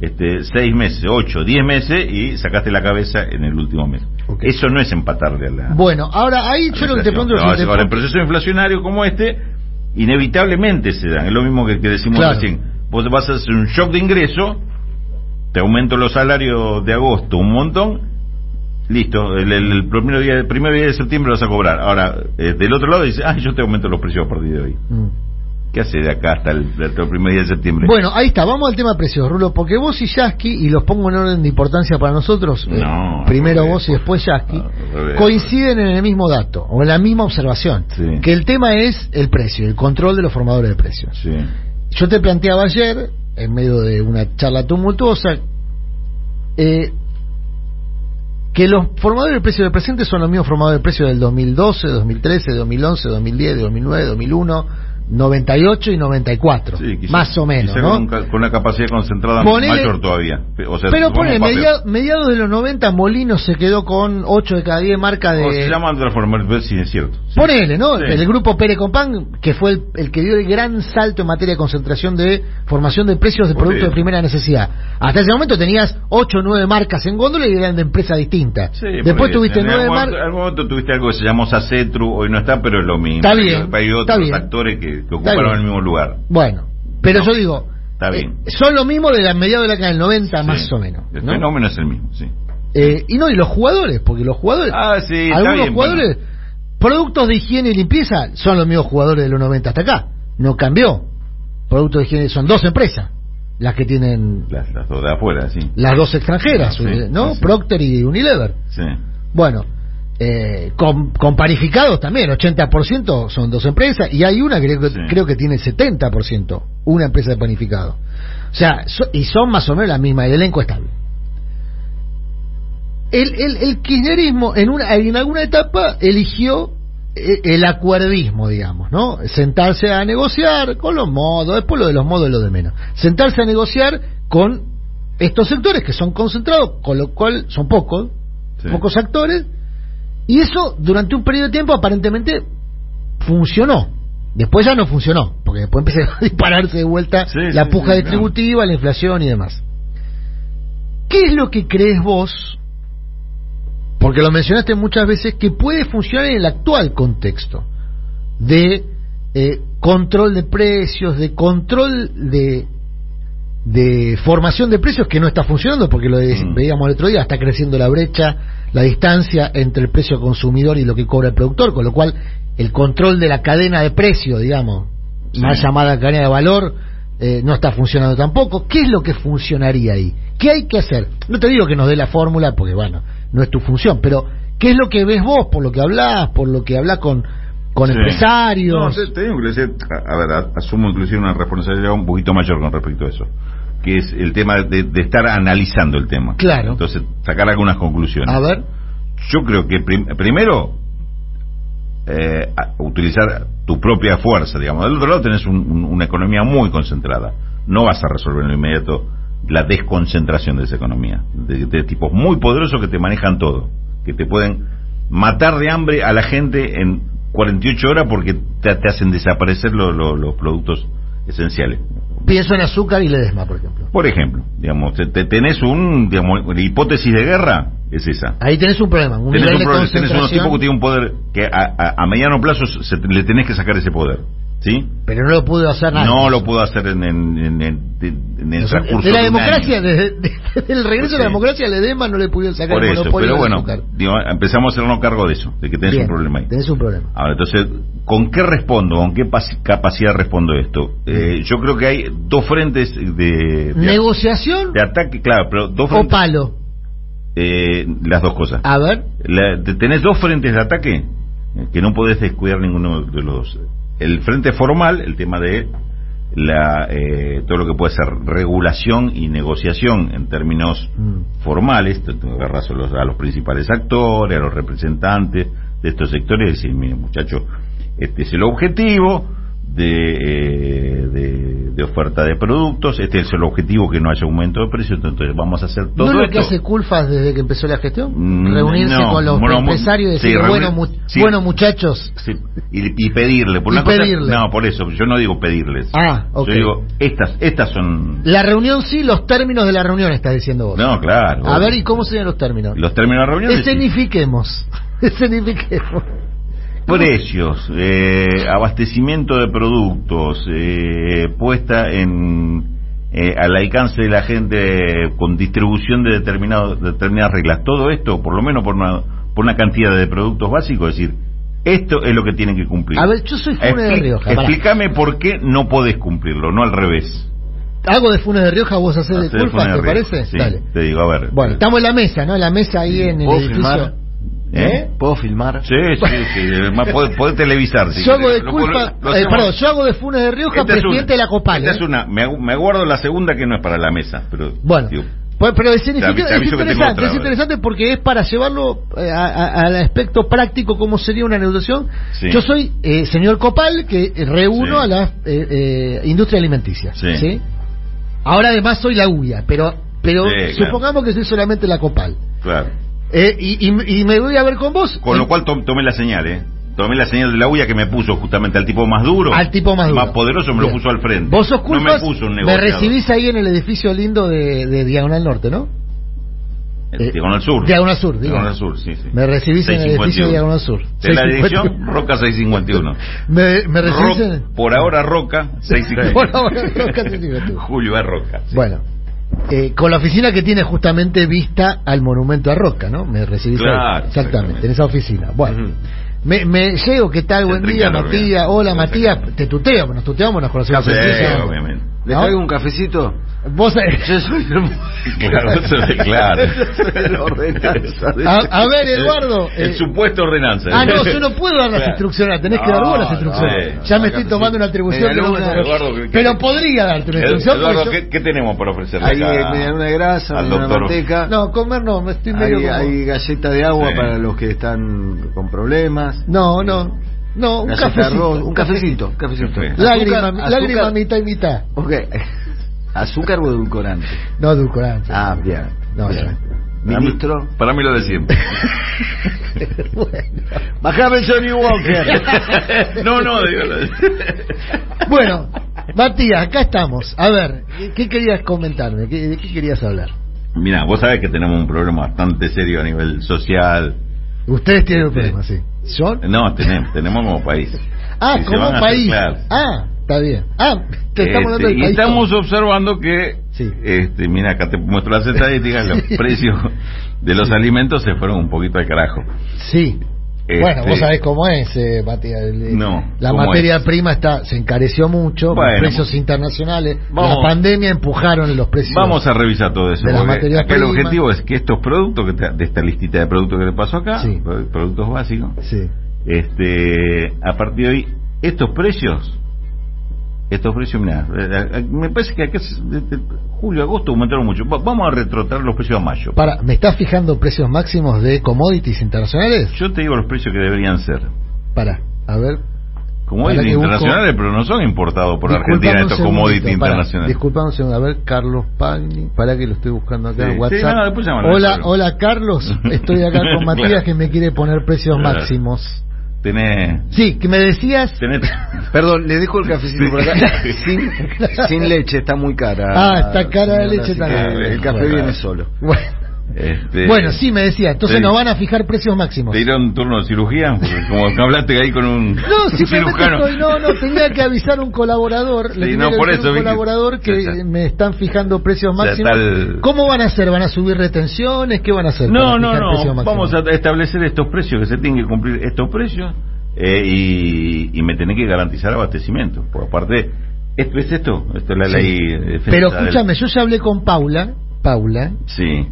este, seis meses, ocho, diez meses y sacaste la cabeza en el último mes. Eso no es empatarle a la. Bueno, ahora ahí yo lo que te es No, te- ahora, en proceso inflacionario como este, inevitablemente se dan. Es lo mismo que, que decimos Claro. recién. Vos vas a hacer un shock de ingreso, te aumento los salarios de agosto un montón, listo, el, el- el primer, día, el primer día de septiembre lo vas a cobrar. Ahora, eh, del otro lado dice, ah, yo te aumento los precios a partir de hoy. Mm. ¿Qué hace de acá hasta el, hasta el primer día de septiembre? Bueno, ahí está, vamos al tema precios, Rulo, porque vos y Yasky, y los pongo en orden de importancia para nosotros, eh, No, primero vos y después Yasky, revés. coinciden en el mismo dato, o en la misma observación, Sí. que el tema es el precio, el control de los formadores de precios. Sí. Yo te planteaba ayer, en medio de una charla tumultuosa, eh, que los formadores de precios del presente son los mismos formadores de precios del 2012, 2013, 2011, 2010, 2009, 2001, 98 y 94, Sí, quizá- más o menos, ¿no? Con, un con una capacidad concentrada Ponele- mayor todavía. O sea, Pero pone, mediados de los 90, Molino se quedó con 8 de cada 10 marcas O se de... llaman transformadores, sí, es cierto. Ponele, ¿no? Sí. El grupo Pérez Compán, que fue el, el que dio el gran salto en materia de concentración de formación de precios de productos de primera necesidad. Hasta ese momento tenías 8 o 9 marcas en góndola y eran de empresas distintas. Sí, Después tuviste en 9 algún marcas. En algún momento tuviste algo que se llamó Sacetru, hoy no está, pero es lo mismo. Está bien, Hay está otros bien. actores que, que Está ocuparon el mismo lugar. Bueno, pero No, yo digo, está eh, bien. son lo mismo de la mediados de la década del 90 más o menos. El ¿no? fenómeno es el mismo, sí. Eh, y no, y los jugadores, porque los jugadores, Ah, sí, está algunos bien, jugadores, productos de higiene y limpieza son los mismos jugadores de los 90 hasta acá. No cambió. Productos de higiene son dos empresas las que tienen Las, las dos de afuera, sí. las dos extranjeras, Sí, ¿no? sí. Procter y Unilever. Sí. Bueno, eh, con, con panificados también, 80% son dos empresas y hay una que creo, que- Sí. creo que tiene 70%, una empresa de panificado. O sea, so- y son más o menos la misma, el elenco estable. El, el, el kirchnerismo en, una, en alguna etapa eligió eh, el acuerdismo, digamos, ¿no? Sentarse a negociar con los modos, después lo de los modos es lo de menos. Sentarse a negociar con estos sectores que son concentrados, con lo cual son pocos, Sí. pocos actores, y eso durante un periodo de tiempo aparentemente funcionó. Después ya no funcionó, porque después empezó a dispararse de vuelta Sí, la puja sí, distributiva, la inflación y demás. ¿Qué es lo que crees vos porque lo mencionaste muchas veces, que puede funcionar en el actual contexto de eh, control de precios, de control de, de formación de precios que no está funcionando, porque lo de- Mm. veíamos el otro día, está creciendo la brecha, la distancia entre el precio consumidor y lo que cobra el productor, con lo cual el control de la cadena de precio, digamos, Sí. más llamada cadena de valor, eh, no está funcionando tampoco. ¿Qué es lo que funcionaría ahí? ¿Qué hay que hacer? No te digo que nos dé la fórmula, porque bueno, no es tu función, pero ¿qué es lo que ves vos, por lo que hablás, por lo que hablás con, con Sí. empresarios? No, te, te digo a, ver, asumo inclusive una responsabilidad un poquito mayor con respecto a eso, que es el tema de, de estar analizando el tema. Claro. Entonces, sacar algunas conclusiones. A ver, Yo creo que prim- primero eh, utilizar tu propia fuerza, digamos. Del otro lado tenés un- un- una economía muy concentrada. No vas a resolver en lo inmediato la desconcentración de esa economía. De, de tipos muy poderosos que te manejan todo. Que te pueden matar de hambre a la gente en 48 horas porque te, te hacen desaparecer lo- lo- los productos esenciales. pienso en azúcar y ledesma, por ejemplo. Por ejemplo, digamos, te, te- tenés un, digamos, la hipótesis de guerra es esa. Ahí tenés un problema, un Tenés, nivel un de problema, tenés unos tipos que tienen un poder que a, a- a mediano plazo se- le tenés que sacar ese poder. ¿Sí? pero no lo pudo hacer nadie. No lo puedo hacer en, en, en- en- en el transcurso de la democracia, desde, desde el regreso de la democracia, Ledesma no le pudieron sacar Por el eso, pero bueno, digo, empezamos a hacernos cargo de eso, de que tenés Bien, un problema ahí. Tenés un problema. Ahora, entonces, ¿con qué respondo? ¿Con qué capacidad respondo esto? Eh, yo creo que hay dos frentes de, de, ¿Negociación de ataque, claro, pero dos o palo? eh, las dos cosas. A ver, La- te- tenés dos frentes de ataque eh, que no podés descuidar ninguno de los el frente formal el tema de la eh, todo lo que puede ser regulación y negociación en términos Mm. formales agarras a los, a los principales actores a los representantes de estos sectores y decís mire muchacho este es el objetivo de, eh, de, de oferta de productos este es el objetivo que no haya aumento de precios entonces vamos a hacer todo ¿no lo esto que hace Culfas desde que empezó la gestión? Mm, Reunirse no, con los bueno, empresarios y sí, decir, reuni- bueno, mu- sí. bueno, muchachos, Sí, y, y pedirle. Por Y una cosa- pedirle. no, por eso. Yo no digo pedirles. Ah, ok. Yo digo, estas, estas son. la reunión sí, los términos de la reunión, estás diciendo vos. No, claro. A ver, ¿y cómo serían los términos? Los términos de la reunión. Escenifiquemos. Escenifiquemos. Precios, eh, abastecimiento de productos, eh, puesta en eh, al alcance de la gente con distribución de determinados, determinadas reglas. Todo esto, por lo menos por una, por una cantidad de productos básicos, es decir, esto es lo que tienen que cumplir. A ver, yo soy Funes de Rioja. Explícame por qué no podés cumplirlo, no al revés. Hago de Funes de Rioja, vos haces de ¿te de Rioja. parece? Sí, Dale. te digo, a ver. Bueno, estamos en la mesa, ¿no? En la mesa ahí en el ¿Puedo edificio. ¿Eh? ¿Puedo filmar? Sí, sí, sí. Podés, podés televisar. Si yo hago de. Lo- lo eh, perdón, yo hago de Funes de Rioja, Esta presidente una- de la Copal. esta ¿eh? es una, me, me aguardo la segunda que no es para la mesa, pero Bueno, digo, pues, pero es, Te te es interesante, otra, es interesante porque es para llevarlo eh, al aspecto práctico cómo sería una negociación. Sí. Yo soy eh, señor Copal que reúno Sí. a la eh, eh, industria alimenticia. Sí. Ahora además soy la UIA, pero pero claro. supongamos que soy solamente la Copal. claro. Eh, y, y- y me voy a ver con vos. Con Eh, lo cual to- tomé la señal, ¿eh? Tomé la señal de la uña que me puso justamente al tipo más duro. Al tipo más duro. Más poderoso me Bien. lo puso al frente. Vos sos No culpas, me puso un me negociador. recibís ahí en el edificio lindo de, de Diagonal Norte, ¿no? Eh, Diagonal Sur. Diagonal Sur. Diagonal Sur, sí, sí. Me recibís en el edificio de 651. Diagonal Sur. De la 651. dirección, Roca 651. Me, me recibís en... Por ahora Roca 651. Por ahora, Roca 651. Julio A. Roca. sí. Bueno, eh, con la oficina que tiene justamente vista al monumento a Roca, ¿no? Me recibís ahí. Claro, exactamente, exactamente. en esa oficina. Bueno, me, me llego, ¿qué tal? Buen día, Matías. Hola, Matías. Te tuteo, nos tuteamos, nos conocemos. Suiza. obviamente. ¿Le traigo un cafecito? Vos, Yo soy el... Claro, eso es claro. soy la ordenanza de- a, a ver, Eduardo. El eh, supuesto ordenanza. Ah, no, yo no puedo dar las Claro. instrucciones, tenés que dar vos las instrucciones. no, ya no, me estoy sí. tomando una atribución que me- Eduardo, ¿qué- Pero podría darte una instrucción. Eduardo, yo- ¿qué, qué tenemos para ofrecerle Hay acá eh, media luna de grasa, doctor? manteca. No, comer no, me estoy medio hay, como- hay galleta de agua Sí. para los que están con problemas. No, no, no, un cafecito. arroz, un cafecito, un cafecito. Café. Lágrima, Azúcar- lágrima azúcar- mitad y mitad. Ok. ¿Azúcar o edulcorante? No, edulcorante. Ah, bien. No, Bien. Para mí- Ministro. Para mí lo de siempre. bueno. Bajame el Johnny Walker. no, no, digo Bueno, Matías, acá estamos. A ver, ¿qué, querías comentarme? ¿Qué- ¿De qué querías hablar? Mira, vos sabés que tenemos un problema bastante serio a nivel social. Ustedes tienen un Sí. problema, sí. ¿Yo? No, tenemos, tenemos como país. Ah, Si como país. claro. Ah, está bien. Ah, te estamos Este, hablando del y estamos observando que, Sí. este, mira, acá te muestro las estadísticas, los precios de los alimentos se fueron un poquito al carajo. Sí. Este, Bueno, vos sabés cómo es, eh, Matías. El- No, La ¿cómo materia es? prima está se encareció mucho, Bueno, los precios internacionales, vamos- la pandemia empujaron los precios. Vamos a revisar todo eso. porque acá el objetivo es que estos productos, que te- de esta listita de productos que te pasó acá, Sí. productos básicos, Sí. este, a partir de hoy, estos precios, estos precios, mira, me parece que acá julio, agosto aumentaron mucho. Va- vamos a retrotraer los precios a mayo. Para, ¿me estás fijando precios máximos de commodities internacionales? Yo te digo los precios que deberían ser. Para, a ver. Commodities busco- internacionales, pero no son importados por Disculpame Argentina estos commodities internacionales. Disculpame un segundo, a ver, Carlos Pagni, para que lo estoy buscando acá Sí, en sí, WhatsApp. no, hola, hola Carlos, estoy acá con Matías Claro. que me quiere poner precios Claro. máximos. Tenés, Sí, que me decías... tenés, Perdón, le dejo el cafecito por acá. sin, sin leche, está muy cara. Ah, está cara la leche también. que El café Bueno. viene solo. Bueno, este, bueno, sí, me decía, entonces nos van a fijar precios máximos. ¿Te dieron turno de cirugía? Porque como que hablaste ahí con un, No, un cirujano. estoy, no, no, tenía que avisar a un colaborador, Sí, le no, que por eso, un colaborador que ya me están fijando precios máximos. el- ¿Cómo van a hacer? ¿Van a subir retenciones? ¿Qué van a hacer? No, no, no. Vamos a establecer estos precios, que se tienen que cumplir estos precios eh, y, y me tenés que garantizar abastecimiento. Por aparte, esto es esto, esto es la Sí. ley defensa Pero del- escúchame, yo ya hablé con Paula, Paula, Sí.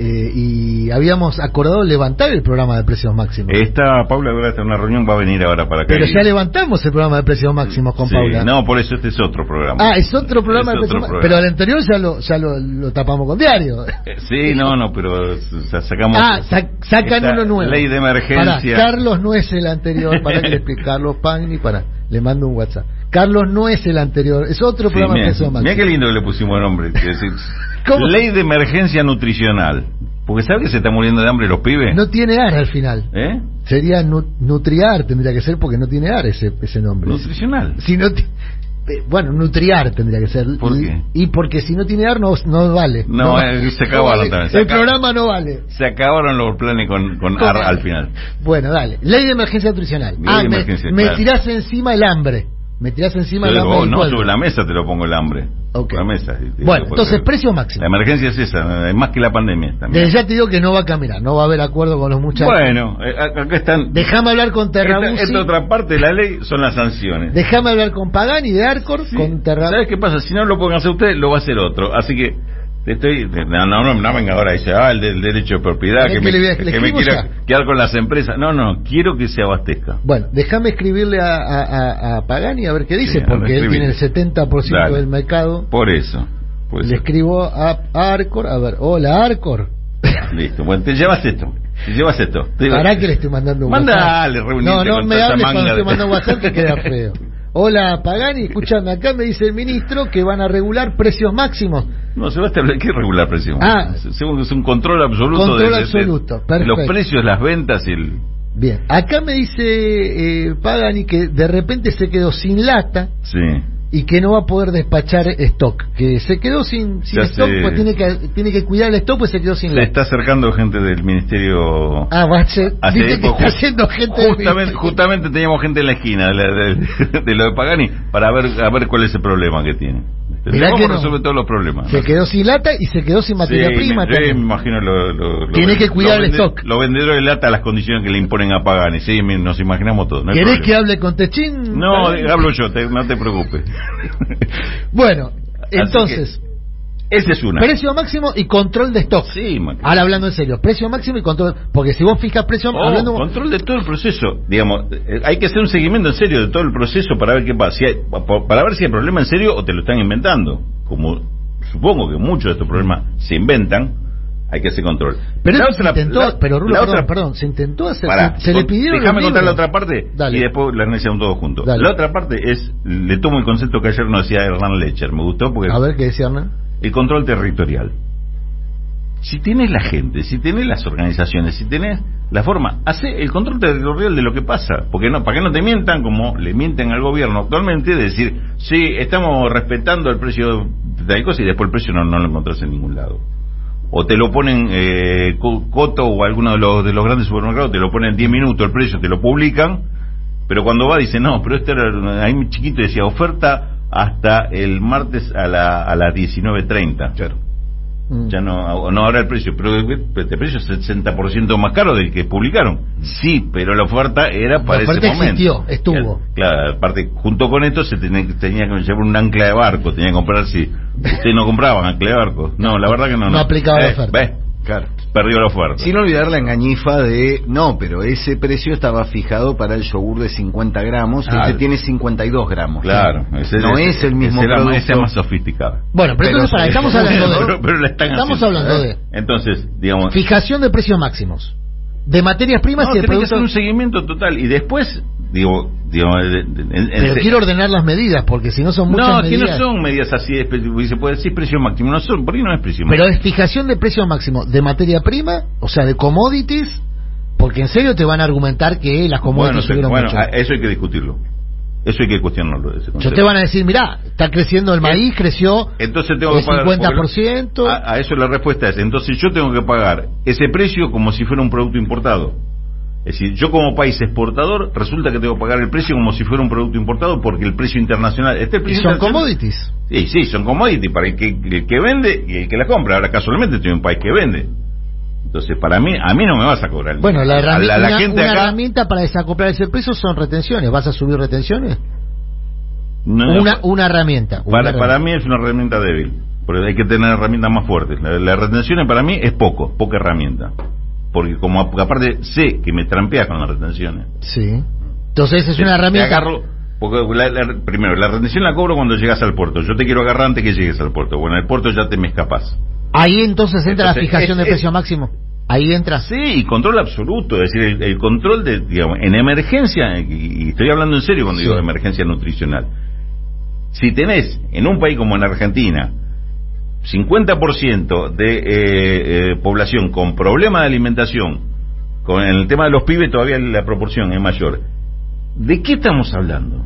Eh, y habíamos acordado levantar el programa de precios máximos. Esta Paula ahora está en una reunión, va a venir ahora para acá. Pero ya levantamos el programa de precios máximos con Sí, Paula. No, por eso este es otro programa. Ah, es otro programa Es de precios máximos. Pero el anterior ya lo, ya lo, lo tapamos con diario. Eh, Sí, no, no, pero sa- sacamos. Ah, sa- sacan uno nuevo. Ley de emergencia. Carlos no es el anterior, para que le explique. Carlos Pagni, para, le mando un WhatsApp. Carlos no es el anterior, es otro Sí, programa de mira, precios mira máximos. qué lindo que le pusimos nombre. Ley de emergencia nutricional. Porque ¿sabes que se está muriendo de hambre los pibes? No tiene ar al final. ¿Eh? Sería nu- Nutriar, tendría que ser porque no tiene ar ese, ese nombre. Nutricional. Si no eh, bueno, Nutriar tendría que ser. ¿Por y, qué? y porque si no tiene ar no, no vale. No, eh, se acabaron vale. también, se El programa no vale. Se acabaron los planes con, con ar al final. Bueno, dale. Ley de emergencia nutricional. Ley ah, de me, emergencia, me claro. tirás encima el hambre. Me tirás encima Yo el digo, hambre. del no, sobre la mesa te lo pongo el hambre. Ok. Sobre la mesa. Bueno, entonces, precio máximo. La emergencia es esa, es más que la pandemia también. Desde ya te digo que no va a caminar, no va a haber acuerdo con los muchachos. Bueno, eh, acá están. Déjame hablar con Esta, Terrabusi. esta otra parte de la ley son las sanciones. Déjame hablar con Pagani de Arcor, Sí. con Terrabusi. ¿Sabes qué pasa? Si no lo pueden hacer ustedes, lo va a hacer otro. Así que estoy. No, no, no, no venga ahora y dice, ah, el del derecho de propiedad, ¿Querés que, me, le que quiera ya? quedar con las empresas. No, no, quiero que se abastezca. Bueno, déjame escribirle a, a, Pagani a ver qué dice, Sí, porque él tiene el 70% Dale. del mercado. Por eso. Le escribo a, a Arcor, a ver, hola Arcor. listo. Bueno, te llevas esto. Te llevas esto. Te- ¿Para que le estoy mandando un WhatsApp? Mandale, reunite No, no me hables cuando de- mandando WhatsApp que queda feo. Hola Pagani, escúchame, acá me dice el ministro que van a regular precios máximos. No, se va a establecer que regular precio. Ah. Según es un control absoluto. Control de- de- de- absoluto, de perfecto. los precios, las ventas y el. Bien, acá me dice eh, Pagani que de repente se quedó sin lata Sí. Y que no va a poder despachar stock, que se quedó sin, sin stock, sé. pues tiene que, tiene que cuidar el stock, pues se quedó sin Se lata. está acercando gente del ministerio. Ah, va a ser, viste que está haciendo gente justamente, justamente teníamos gente en la esquina de, la- de- de lo de Pagani para ver a ver cuál es el problema que tiene. Mirá que no. resolver todos los problemas. Se quedó sin lata y se quedó sin materia Sí, prima. me, también. me imagino lo, lo- lo- Tiene que cuidar el vende- stock. Los vendedores de lata, las condiciones que le imponen a Pagani. Sí, nos imaginamos todo. No ¿Querés que hable con Techín? No, hablo yo, te- no te preocupes. Bueno, Así entonces, Esa es una. precio máximo y control de stock. Sí, man. Ahora hablando en serio, precio máximo y control. Porque si vos fijas precio, Oh, hablando. control de todo el proceso. Digamos, eh, hay que hacer un seguimiento en serio de todo el proceso para ver qué pasa. Si hay- pa- para ver si hay problema en serio o te lo están inventando. Como supongo que muchos de estos problemas se inventan, hay que hacer control. Pero La se otra- intentó, la- pero Rulo, la perdón, otra- perdón, se intentó hacer, se, se le pidieron Déjame contar la otra parte Dale. y después la analizamos todos juntos. Dale. La otra parte es, le tomo el concepto que ayer nos decía Hernán Lecher, me gustó porque A ver qué decía Hernán. El control territorial. Si tenés la gente, si tenés las organizaciones, si tenés la forma, hace el control territorial de lo que pasa. Porque no, para que no te mientan como le mienten al gobierno actualmente, de decir, sí, estamos respetando el precio de tal cosa y después el precio no, no lo encontrás en ningún lado. o te lo ponen eh, Co- Coto o alguno de los, de los grandes supermercados, te lo ponen en 10 minutos el precio, te lo publican, pero cuando va dice, no, pero este era, ahí chiquito decía, oferta hasta el martes a, la, a las 19.30. Claro. Mm. Ya no, no ahora el precio, pero este precio es 60% más caro del que publicaron. Sí, pero la oferta era para La oferta ese momento. existió, estuvo. Claro, aparte, junto con esto se tenía, tenía que llevar un ancla de barco, tenía que comprar si ustedes no compraban ancla de barco. No, la verdad que no. No aplicaba la oferta. ¿Ves? Claro. Perdió la oferta. Sin olvidar la engañifa de, no, pero ese precio estaba fijado para el yogur de 50 gramos, Ah, este tiene 52 gramos. Claro, ese- no ese- es el mismo ese producto. ese es más sofisticado. Bueno, pero, Pero entonces para, estamos hablando de pero, pero estamos haciendo. hablando de Entonces, digamos, fijación de precios máximos de materias primas no, y de tiene que hacer productos. un seguimiento total y después, digo, digo en- en- Pero en- quiero ordenar las medidas porque si no son muchas no, que no medidas. son medidas así, se puede decir precio máximo, no son, ¿por qué no es precio máximo? Pero es fijación de precio máximo de materia prima, o sea, de commodities, porque en serio te van a argumentar que las bueno, commodities se- subieron bueno, mucho. eso hay que discutirlo. Eso hay que cuestionarlo. Yo te van a decir, mira, está creciendo el maíz, creció Entonces tengo que el pagar 50%. porque A, a eso la respuesta es, entonces yo tengo que pagar ese precio como si fuera un producto importado. Es decir, yo como país exportador resulta que tengo que pagar el precio como si fuera un producto importado porque el precio internacional... Este y son internacional- commodities. Sí, sí, son commodities para el que, el que vende y el que la compra. Ahora casualmente estoy en un país que vende. Entonces, para mí, a mí no me vas a cobrar. el- Bueno, la, herramienta, la una, gente una acá, herramienta para desacoplar ese precio son retenciones. ¿Vas a subir retenciones? no, una, una herramienta. una para, para mí es una herramienta débil. Porque hay que tener herramientas más fuertes. La, la retención para mí es poco, poca herramienta. Porque como ap- aparte sé que me trampeas con las retenciones. Sí. Entonces es Te- una te herramienta. agarro- porque la- la- primero, la retención la cobro cuando llegas al puerto. Yo te quiero agarrar antes que llegues al puerto. Bueno, en el puerto ya te me escapas. Ahí entonces entra Entonces, la fijación es- de es- precio máximo. Ahí entra. Sí, y control absoluto, es decir, el, el control de, digamos, en emergencia, y, y estoy hablando en serio cuando Sí. digo emergencia nutricional. Si tenés en un país como en Argentina 50% de eh, eh, población con problema de alimentación, con el tema de los pibes todavía la proporción es mayor, ¿de qué estamos hablando?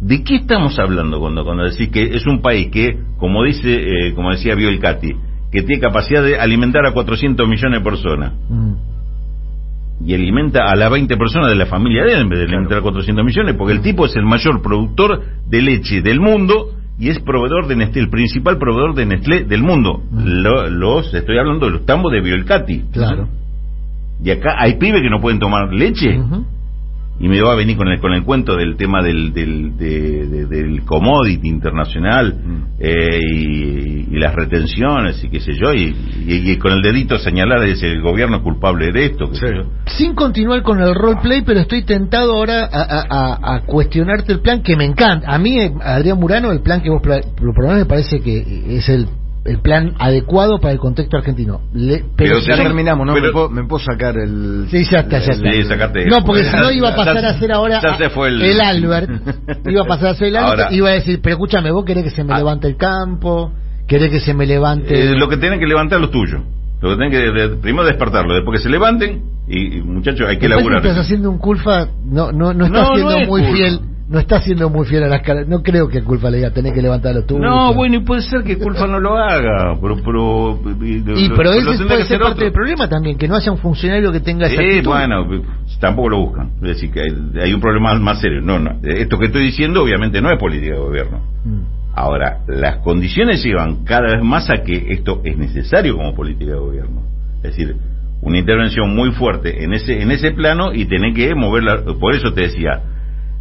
¿De qué estamos hablando cuando, cuando decís que es un país que, como dice, eh, como decía Biolcati, que tiene capacidad de alimentar a 400 millones de personas Mm. y alimenta a las 20 personas de la familia de él en vez de alimentar a 400 millones, porque el tipo es el mayor productor de leche del mundo y es proveedor de Nestlé, el principal proveedor de Nestlé del mundo. Lo- los, estoy hablando de los tambos de Biolcati. Claro. Y acá hay pibes que no pueden tomar leche. Y me va a venir con el, con el cuento del tema del, del, de- de- del commodity internacional Mm. eh, y, y las retenciones y qué sé yo, y, y- y con el dedito señalar es el gobierno culpable de esto. qué sé Sí. yo. Sin continuar con el roleplay, pero estoy tentado ahora a, a- a- a cuestionarte el plan que me encanta. A mí, eh, Adrián Murano, el plan que vos pla- proponés me parece que es el, el plan adecuado para el contexto argentino. Le- pero Pero Ya terminamos, ¿no? pero- me, puedo, me puedo sacar el... Sí, ya está, ya está. Sí, sacate No, porque si no iba a pasar Ya- a ser ahora ya a- se fue el... Albert. Iba a pasar a ser el Albert. Ahora- iba a decir, pero escúchame, vos querés que se me Ah. levante el campo, querés que se me levante... Eh, lo que tienen que levantar los tuyos. Lo que tienen que de- primero despertarlo, después que se levanten y, y, muchachos hay que parece laburar. estás haciendo un culpa, no, no, no está No, siendo no es muy culpa. fiel, no está siendo muy fiel a las caras, no creo que culpa le diga tener que levantar los tuyos. No, bueno, y puede ser que Culfa no lo haga, pero... pero y, lo- pero ese puede ser parte otro. del problema también, que no haya un funcionario que tenga esa Sí, actitud. bueno, tampoco lo buscan. Es decir, que hay, hay un problema más serio. No, no. Esto que estoy diciendo obviamente no es política de gobierno. Mm. Ahora, las condiciones llevan cada vez más a que esto es necesario como política de gobierno. Es decir, una intervención muy fuerte en ese en ese plano y tener que moverla. Por eso te decía,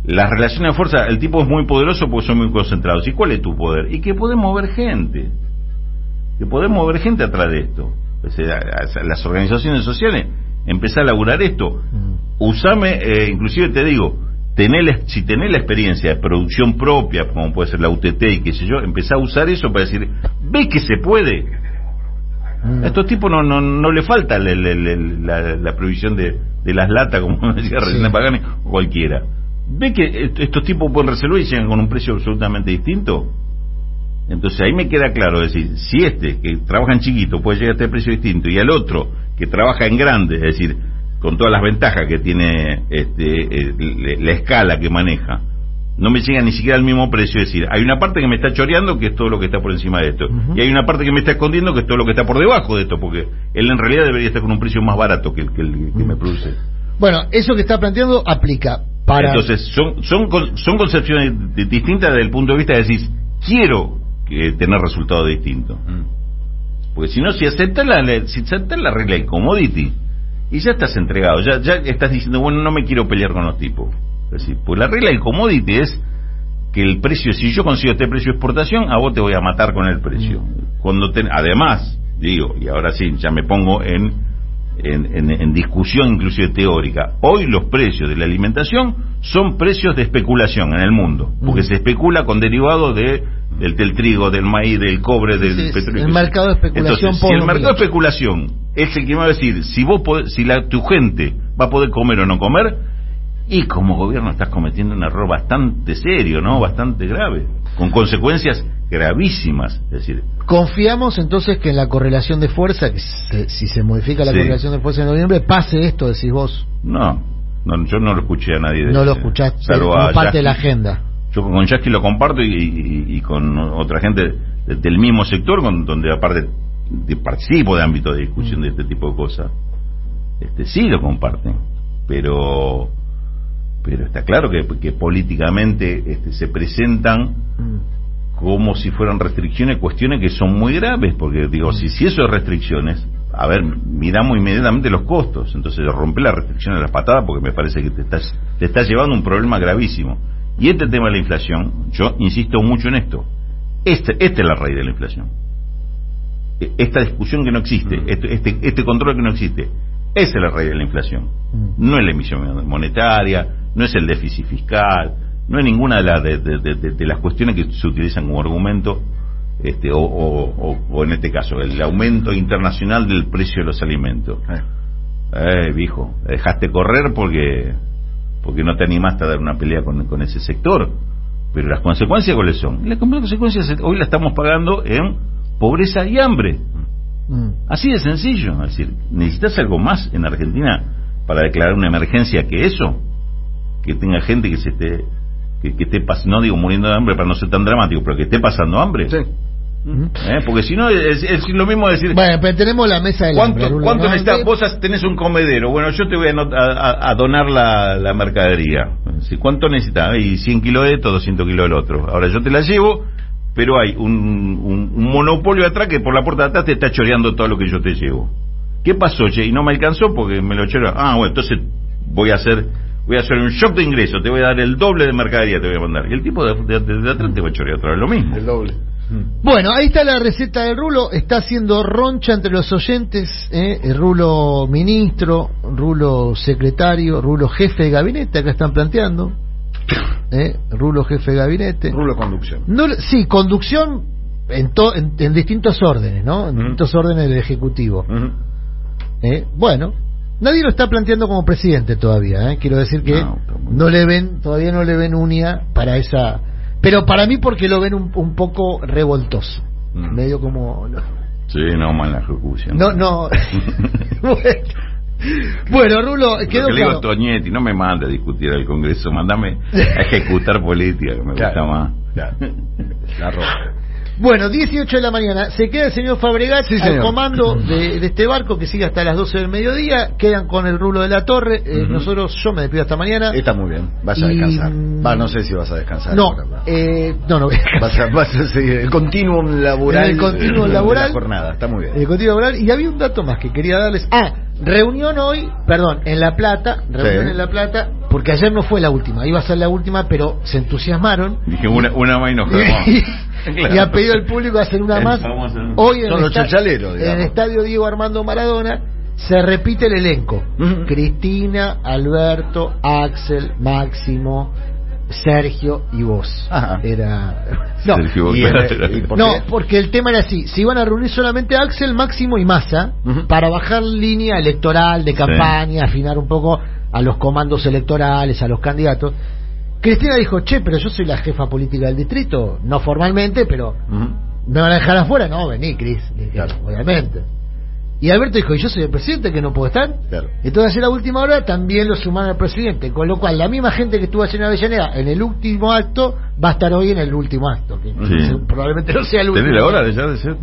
las relaciones de fuerza, el tipo es muy poderoso porque son muy concentrados. ¿Y cuál es tu poder? Y que podés mover gente. Que podés mover gente atrás de esto. Las organizaciones sociales, empezar a laburar esto. Mm. Usame, eh, inclusive te digo, la- si tenés la experiencia de producción propia, como puede ser la UTT y qué sé yo, empezá a usar eso para decir, ve que se puede. Mm. A estos tipos no, no, no le falta la, la- la- la- de, de las latas, como decía recién Sí. Pagani, o cualquiera. ¿Ve que est- estos tipos pueden resolver y llegan con un precio absolutamente distinto? Entonces ahí me queda claro decir, si este que trabaja en chiquito puede llegar a este precio distinto y al otro que trabaja en grande, es decir, con todas las ventajas que tiene este, la escala que maneja, no me llega ni siquiera al mismo precio. Es decir, hay una parte que me está choreando, que es todo lo que está por encima de esto. Y hay una parte que me está escondiendo, que es todo lo que está por debajo de esto, porque él en realidad debería estar con un precio más barato que el que, el que me produce. Bueno, eso que está planteando aplica para... Entonces, son, son, son concepciones di- distintas desde el punto de vista de decir, quiero que tener resultados distintos. Porque si no, si aceptas la, si aceptas la regla de commodity, y ya estás entregado, ya, ya estás diciendo, bueno, no me quiero pelear con los tipos. Es decir, pues la regla del commodity es que el precio, si yo consigo este precio de exportación, a vos te voy a matar con el precio. Cuando te- además, digo, y ahora sí, ya me pongo en, en, en- en discusión inclusive teórica, hoy los precios de la alimentación son precios de especulación en el mundo, porque Mm. se especula con derivados de, del, del trigo, del maíz, del cobre, del petróleo. el mercado de especulación Entonces, si el mercado de especulación es el que me va a decir si vos podés- si la, tu gente va a poder comer o no comer, y como gobierno estás cometiendo un error bastante serio, ¿no? Bastante grave, con consecuencias gravísimas. Es decir, Confiamos entonces que en la correlación de fuerza, que se- si se modifica la Sí. correlación de fuerza en noviembre, pase esto, decís vos. no, no yo no lo escuché a nadie. de No lo escuchaste salvo como a parte de la agenda. Yo con Jackie lo comparto y, y- y con otra gente de- del mismo sector, con, donde aparte de- participo de ámbito de discusión de este tipo de cosas. Este sí lo comparten, pero pero está claro que, que políticamente este, se presentan como si fueran restricciones, cuestiones que son muy graves, porque digo, si, si eso es restricciones, a ver, miramos inmediatamente los costos, entonces rompe la restricción de las patadas porque me parece que te estás, te estás llevando un problema gravísimo. Y este tema de la inflación, yo insisto mucho en esto, este, esta es la raíz de la inflación. E- Esta discusión que no existe, este, este, este control que no existe, esa es la raíz de la inflación. Mm. No es la emisión monetaria, no es el déficit fiscal, no es ninguna de, las de, de- de- de- de las cuestiones que se utilizan como argumento, este, o, o- o- o en este caso, el aumento internacional del precio de los alimentos. Eh, viejo, dejaste correr porque porque no te animaste a dar una pelea con, con ese sector. Pero las consecuencias, ¿cuáles son? Las consecuencias hoy las estamos pagando en pobreza y hambre. Mm. Así de sencillo. Es decir, ¿necesitas algo más en Argentina para declarar una emergencia que eso? Que tenga gente que se esté, que, que esté pas- no digo muriendo de hambre para no ser tan dramático, pero que esté pasando hambre. Sí. ¿Eh? Porque si no, es, es lo mismo decir, Bueno, pero tenemos la mesa del ¿Cuánto, hambre, cuánto ¿no? necesitas? Vos tenés un comedero. Bueno, yo te voy a, a- a- donar la, la mercadería. Sí, ¿Cuánto necesitas? Hay 100 kilos de esto, 200 kilos del otro. Ahora yo te la llevo, pero hay un, un- un monopolio atrás que por la puerta de atrás te está choreando todo lo que yo te llevo. ¿Qué pasó, che? Y no me alcanzó porque me lo choreó. Ah, bueno, entonces voy a hacer voy a hacer un shock de ingreso. Te voy a dar el doble de mercadería, te voy a mandar. Y el tipo de, de- de- de atrás te va a chorear otra vez lo mismo. El doble. Bueno, ahí está la receta del Rulo. Está haciendo roncha entre los oyentes. ¿eh? El Rulo ministro, Rulo secretario, Rulo jefe de gabinete. Acá están planteando. ¿eh? Rulo jefe de gabinete. Rulo conducción. No, sí, conducción en, to- en, en distintos órdenes, ¿no? En Ujú. distintos órdenes del Ejecutivo. Ujú. ¿eh? Bueno, nadie lo está planteando como presidente todavía, ¿eh? Quiero decir que No, le ven, todavía no le ven uña para esa... Pero para mí porque lo ven un, un poco revoltoso. Mm. Medio como... Sí, no, mal la ejecución. no... no. bueno. Bueno, Rulo, Lo quedó que le digo. Toñetti, no me mande a discutir al Congreso, mandame a ejecutar política, que me gusta más. Claro. La ropa. Bueno, 18 de la mañana. Se queda el señor Fabregat Sí, al comando de, de este barco que sigue hasta las 12 del mediodía. Quedan con el rulo de la torre. Eh. Nosotros, yo me despido hasta mañana. Está muy bien. Vas a Y, descansar. mm, Va, no sé si vas a descansar. no, eh, no, no Vas a, vas a seguir el continuum laboral. En el continuum de laboral. la jornada. Está muy bien. El continuo laboral. Y había un dato más que quería darles. Ah, reunión hoy, perdón, en La Plata. Reunión Sí. en La Plata. Porque ayer no fue la última. Iba a ser la última, pero se entusiasmaron. Dije, una, una más y nos y, quedamos. Claro. ha pedido al público hacer una más. Hoy en Son el, los en el estadio Diego Armando Maradona se repite el elenco. Cristina, Alberto, Axel, Máximo, Sergio y vos. Ajá. Era no, Sergio Y, Bocata. y por no, porque el tema era así, se iban a reunir solamente Axel, Máximo y Massa para bajar línea electoral, de campaña, afinar un poco a los comandos electorales, a los candidatos. Cristina dijo, che, pero yo soy la jefa política del distrito, no formalmente, pero. ¿me van a dejar afuera? No, vení, Cris, Claro. obviamente. Y Alberto dijo, ¿y yo soy el presidente que no puedo estar? Claro. Entonces, en la última hora también lo sumaron al presidente, con lo cual la misma gente que estuvo en Avellaneda en el último acto va a estar hoy en el último acto, que Sí. probablemente no sea el último. ¿Tenés la hora de ya de ser?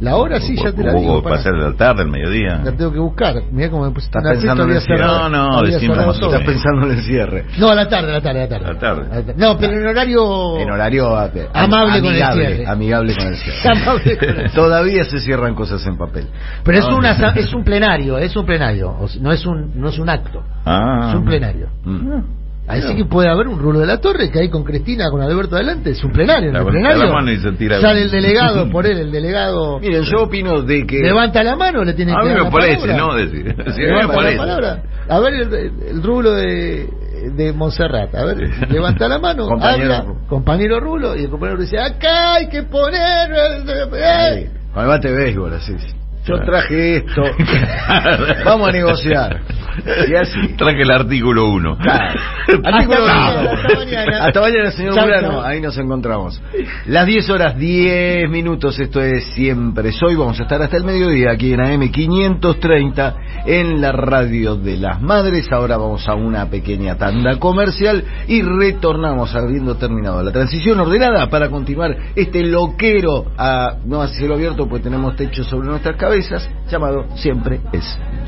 La hora sí, ya te la digo, o pará. pasar de la tarde, el mediodía. La tengo que buscar. Mirá cómo me pusiste Estás pensando en el cierre. No, no, decimos. Estás pensando en el cierre. No, a la tarde, a la tarde, a la tarde. A la tarde. No, pero en horario... En horario Amable con el cierre. amigable con el cierre. Amable con el- Todavía se cierran cosas en papel. Pero es, una, no. es un plenario, es un plenario, o sea, no es un, no es un acto, Ah. es un plenario. Mm. Así que puede haber un rulo de la torre que ahí con Cristina, con Alberto adelante, es un plenario. En el levanta plenario la mano y se tira- sale el delegado, por él, el delegado Miren, yo opino de que levanta la mano, le tiene A que mí dar me la parece, palabra. ¿no? Decir, sí, a mí me parece. A ver el, el rulo de, de Montserrat, a ver, Sí. levanta la mano, Compañero. habla, compañero rulo, y el compañero dice, acá hay que poner... Ahí, con el bate de béisbol, así. Yo traje esto. Vamos a negociar. Y así. Traje el artículo 1. Claro. Hasta Artículo uno. hasta mañana. Hasta mañana, señor Chau, Murano. chau. Ahí nos encontramos. Las 10 horas 10 minutos. Esto es Siempre Soy. Vamos a estar hasta el mediodía aquí en AM 530 en la radio de las madres. Ahora vamos a una pequeña tanda comercial y retornamos habiendo terminado la transición ordenada para continuar este loquero a, no a cielo abierto, pues tenemos techo sobre nuestras cabezas, llamado Siempre es.